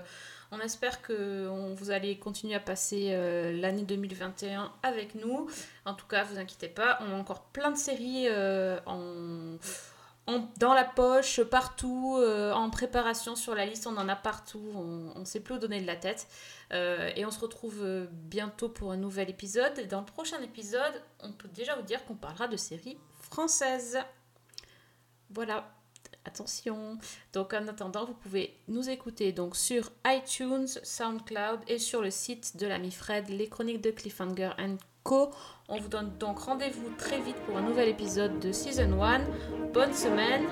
on espère que vous allez continuer à passer euh, l'année 2021 avec nous. En tout cas, vous inquiétez pas, on a encore plein de séries euh, en, dans la poche, partout, euh, en préparation sur la liste, on en a partout, on ne sait plus où donner de la tête. Euh, et on se retrouve euh, bientôt pour un nouvel épisode. Et dans le prochain épisode, on peut déjà vous dire qu'on parlera de séries françaises. Voilà, attention. Donc en attendant, vous pouvez nous écouter donc sur iTunes, SoundCloud et sur le site de l'ami Fred, les chroniques de Cliffhanger Co. On vous donne donc rendez-vous très vite pour un nouvel épisode de Season 1. Bonne semaine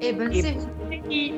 Et bonne Et série. bonne série.